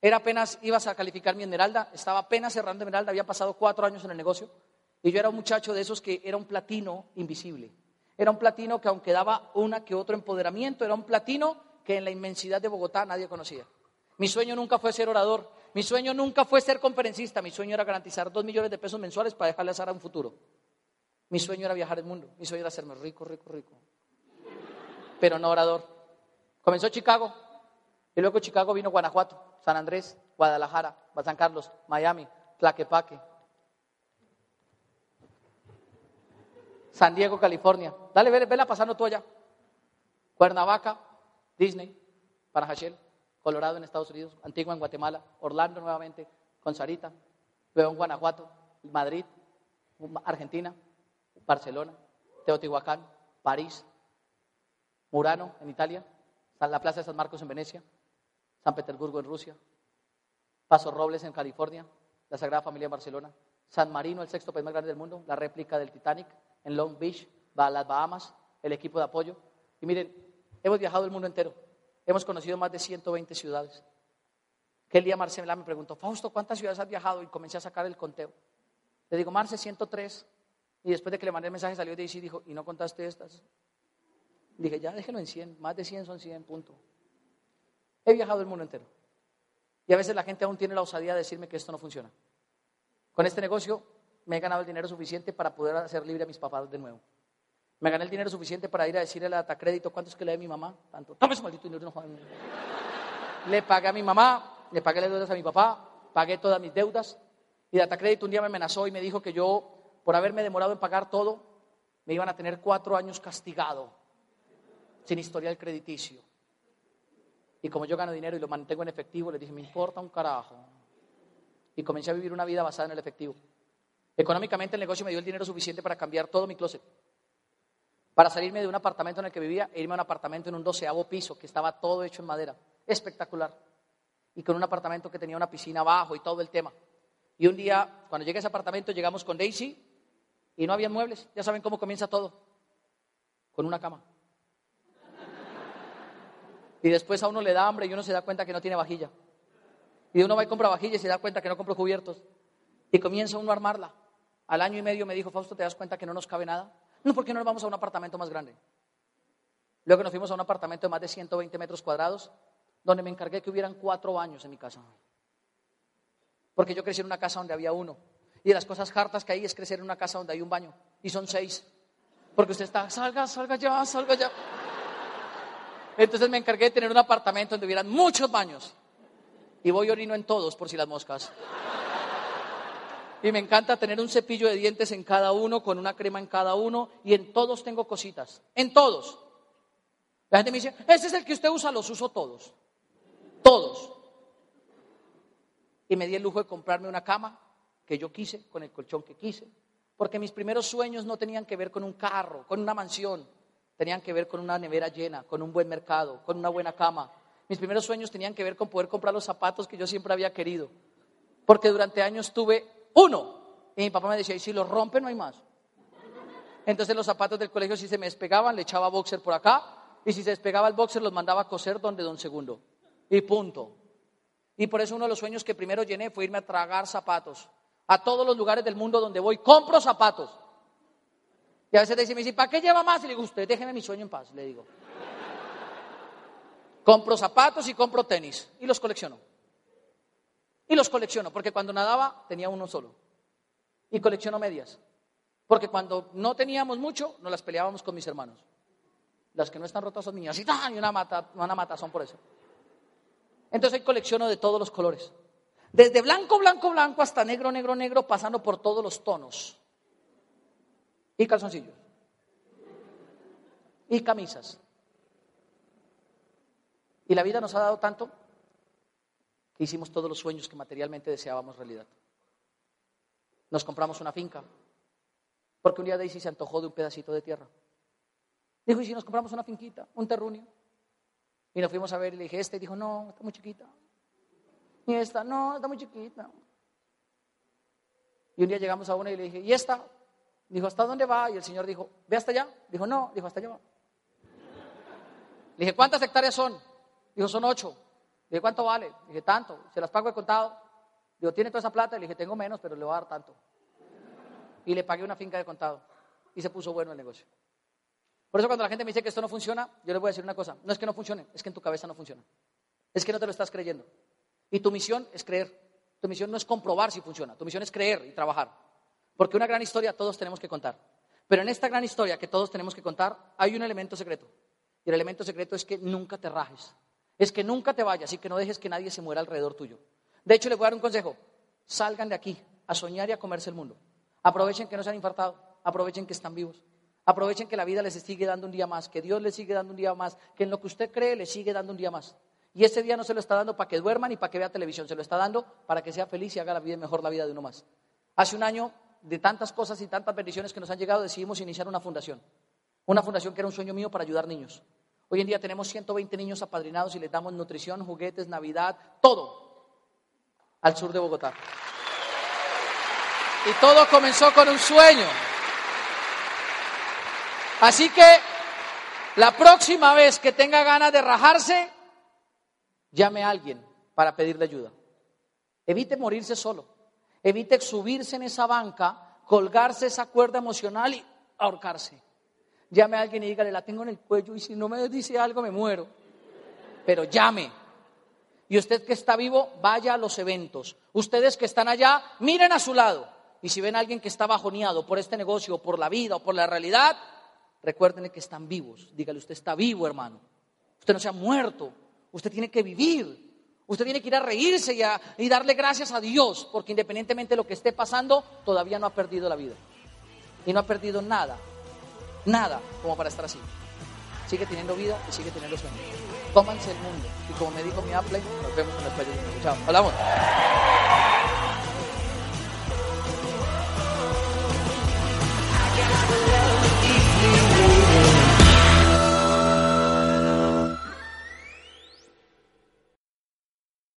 Era apenas, ibas a calificar mi Esmeralda, estaba apenas cerrando Esmeralda, había pasado cuatro años en el negocio. Y yo era un muchacho de esos que era un platino invisible. Era un platino que aunque daba una que otro empoderamiento, era un platino que en la inmensidad de Bogotá nadie conocía. Mi sueño nunca fue ser orador, mi sueño nunca fue ser conferencista, mi sueño era garantizar dos millones de pesos mensuales para dejarle a Sara un futuro. Mi sueño era viajar el mundo, mi sueño era hacerme rico, rico, rico. Pero no orador. Comenzó Chicago, y luego Chicago vino Guanajuato, San Andrés, Guadalajara, San Carlos, Miami, Tlaquepaque, San Diego, California. Dale, vela pasando tú allá. Cuernavaca, Disney, Panajachel, Colorado en Estados Unidos, Antigua en Guatemala, Orlando nuevamente, con Sarita, luego en Guanajuato, Madrid, Argentina, Barcelona, Teotihuacán, París, Murano en Italia, la Plaza de San Marcos en Venecia, San Petersburgo en Rusia, Paso Robles en California, la Sagrada Familia en Barcelona, San Marino, el sexto país más grande del mundo, la réplica del Titanic en Long Beach, las Bahamas, el equipo de apoyo. Y miren, hemos viajado el mundo entero. Hemos conocido más de 120 ciudades. Que el día Marcela me preguntó, Fausto, ¿cuántas ciudades has viajado? Y comencé a sacar el conteo. Le digo, Marce, 103. Y después de que le mandé el mensaje salió de ahí y dijo, ¿y no contaste estas? Dije, ya déjelo en 100, más de 100 son 100, punto. He viajado el mundo entero. Y a veces la gente aún tiene la osadía de decirme que esto no funciona. Con este negocio me he ganado el dinero suficiente para poder hacer libre a mis papás de nuevo. Me gané el dinero suficiente para ir a decirle al atacrédito cuánto es que le dé mi mamá. Tanto. Tome ese maldito dinero. No, le pagué a mi mamá, le pagué las deudas a mi papá, pagué todas mis deudas. Y el atacrédito un día me amenazó y me dijo que yo, por haberme demorado en pagar todo, me iban a tener cuatro años castigado, sin historial crediticio. Y como yo gano dinero y lo mantengo en efectivo, le dije, me importa un carajo. Y comencé a vivir una vida basada en el efectivo. Económicamente el negocio me dio el dinero suficiente para cambiar todo mi closet. Para salirme de un apartamento en el que vivía e irme a un apartamento en un doceavo piso que estaba todo hecho en madera. Espectacular. Y con un apartamento que tenía una piscina abajo y todo el tema. Y un día, cuando llegué a ese apartamento, llegamos con Daisy y no había muebles. Ya saben cómo comienza todo. Con una cama. Y después a uno le da hambre y uno se da cuenta que no tiene vajilla. Y uno va y compra vajilla y se da cuenta que no compra cubiertos. Y comienza uno a armarla. Al año y medio me dijo, Fausto, ¿te das cuenta que no nos cabe nada? No, ¿por qué no nos vamos a un apartamento más grande? Luego nos fuimos a un apartamento de más de 120 metros cuadrados, donde me encargué que hubieran cuatro baños en mi casa. Porque yo crecí en una casa donde había uno. Y de las cosas hartas que hay es crecer en una casa donde hay un baño. Y son seis. Porque usted está, salga, salga ya, salga ya. Entonces me encargué de tener un apartamento donde hubieran muchos baños. Y voy orino en todos por si las moscas. Y me encanta tener un cepillo de dientes en cada uno, con una crema en cada uno, y en todos tengo cositas. En todos. La gente me dice, ese es el que usted usa, los uso todos. Todos. Y me di el lujo de comprarme una cama que yo quise, con el colchón que quise. Porque mis primeros sueños no tenían que ver con un carro, con una mansión. Tenían que ver con una nevera llena, con un buen mercado, con una buena cama. Mis primeros sueños tenían que ver con poder comprar los zapatos que yo siempre había querido. Porque durante años tuve uno. Y mi papá me decía, y si los rompe no hay más. Entonces los zapatos del colegio si se me despegaban, le echaba boxer por acá. Y si se despegaba el boxer, los mandaba a coser donde don segundo. Y punto. Y por eso uno de los sueños que primero llené fue irme a tragar zapatos. A todos los lugares del mundo donde voy, compro zapatos. Y a veces te dice, me dice, ¿para qué lleva más? Y le digo, usted déjeme mi sueño en paz, le digo. Compro zapatos y compro tenis. Y los colecciono. Y los colecciono, porque cuando nadaba tenía uno solo. Y colecciono medias. Porque cuando no teníamos mucho, nos las peleábamos con mis hermanos. Las que no están rotas son mías. Y, una, mata, una matazón por eso. Entonces hoy colecciono de todos los colores. Desde blanco, blanco, blanco hasta negro, negro, negro, pasando por todos los tonos. Y calzoncillos. Y camisas. Y la vida nos ha dado tanto que hicimos todos los sueños que materialmente deseábamos realidad. Nos compramos una finca, porque un día Daisy se antojó de un pedacito de tierra. Dijo, ¿y si nos compramos una finquita, un terruño? Y nos fuimos a ver y le dije, este, y dijo, no, está muy chiquita. Y esta, no, está muy chiquita. Y un día llegamos a una y le dije, ¿y esta? Dijo, ¿hasta dónde va? Y el señor dijo, ¿ve hasta allá? Dijo, no, dijo, hasta allá va. Le dije, ¿cuántas hectáreas son? Dijo, son ocho. Dije, ¿cuánto vale? Dije, tanto. Se las pago de contado. Digo, ¿tiene toda esa plata? Le dije, tengo menos, pero le voy a dar tanto. Y le pagué una finca de contado. Y se puso bueno el negocio. Por eso cuando la gente me dice que esto no funciona, yo les voy a decir una cosa. No es que no funcione, es que en tu cabeza no funciona. Es que no te lo estás creyendo. Y tu misión es creer. Tu misión no es comprobar si funciona. Tu misión es creer y trabajar. Porque una gran historia todos tenemos que contar. Pero en esta gran historia que todos tenemos que contar hay un elemento secreto. Y el elemento secreto es que nunca te rajes es que nunca te vayas y que no dejes que nadie se muera alrededor tuyo. De hecho, les voy a dar un consejo. Salgan de aquí a soñar y a comerse el mundo. Aprovechen que no se han infartado, aprovechen que están vivos. Aprovechen que la vida les sigue dando un día más, que Dios les sigue dando un día más, que en lo que usted cree le sigue dando un día más. Y ese día no se lo está dando para que duerman y para que vea televisión, se lo está dando para que sea feliz y haga la vida mejor la vida de uno más. Hace un año, de tantas cosas y tantas bendiciones que nos han llegado, decidimos iniciar una fundación. Una fundación que era un sueño mío para ayudar niños. Hoy en día tenemos 120 niños apadrinados y les damos nutrición, juguetes, Navidad, todo al sur de Bogotá. Y todo comenzó con un sueño. Así que la próxima vez que tenga ganas de rajarse, llame a alguien para pedirle ayuda. Evite morirse solo. Evite subirse en esa banca, colgarse esa cuerda emocional y ahorcarse. Llame a alguien y dígale, la tengo en el cuello y si no me dice algo me muero. Pero llame. Y usted que está vivo, vaya a los eventos. Ustedes que están allá, miren a su lado. Y si ven a alguien que está bajoneado por este negocio, por la vida o por la realidad, recuerden que están vivos. Dígale, usted está vivo, hermano. Usted no se ha muerto. Usted tiene que vivir. Usted tiene que ir a reírse y, y darle gracias a Dios, porque independientemente de lo que esté pasando, todavía no ha perdido la vida. Y no ha perdido nada, nada como para estar así. Sigue teniendo vida y sigue teniendo sueño. Cómanse el mundo. Y como me dijo mi Apple, nos vemos en las playas del mundo. Chao. Hablamos.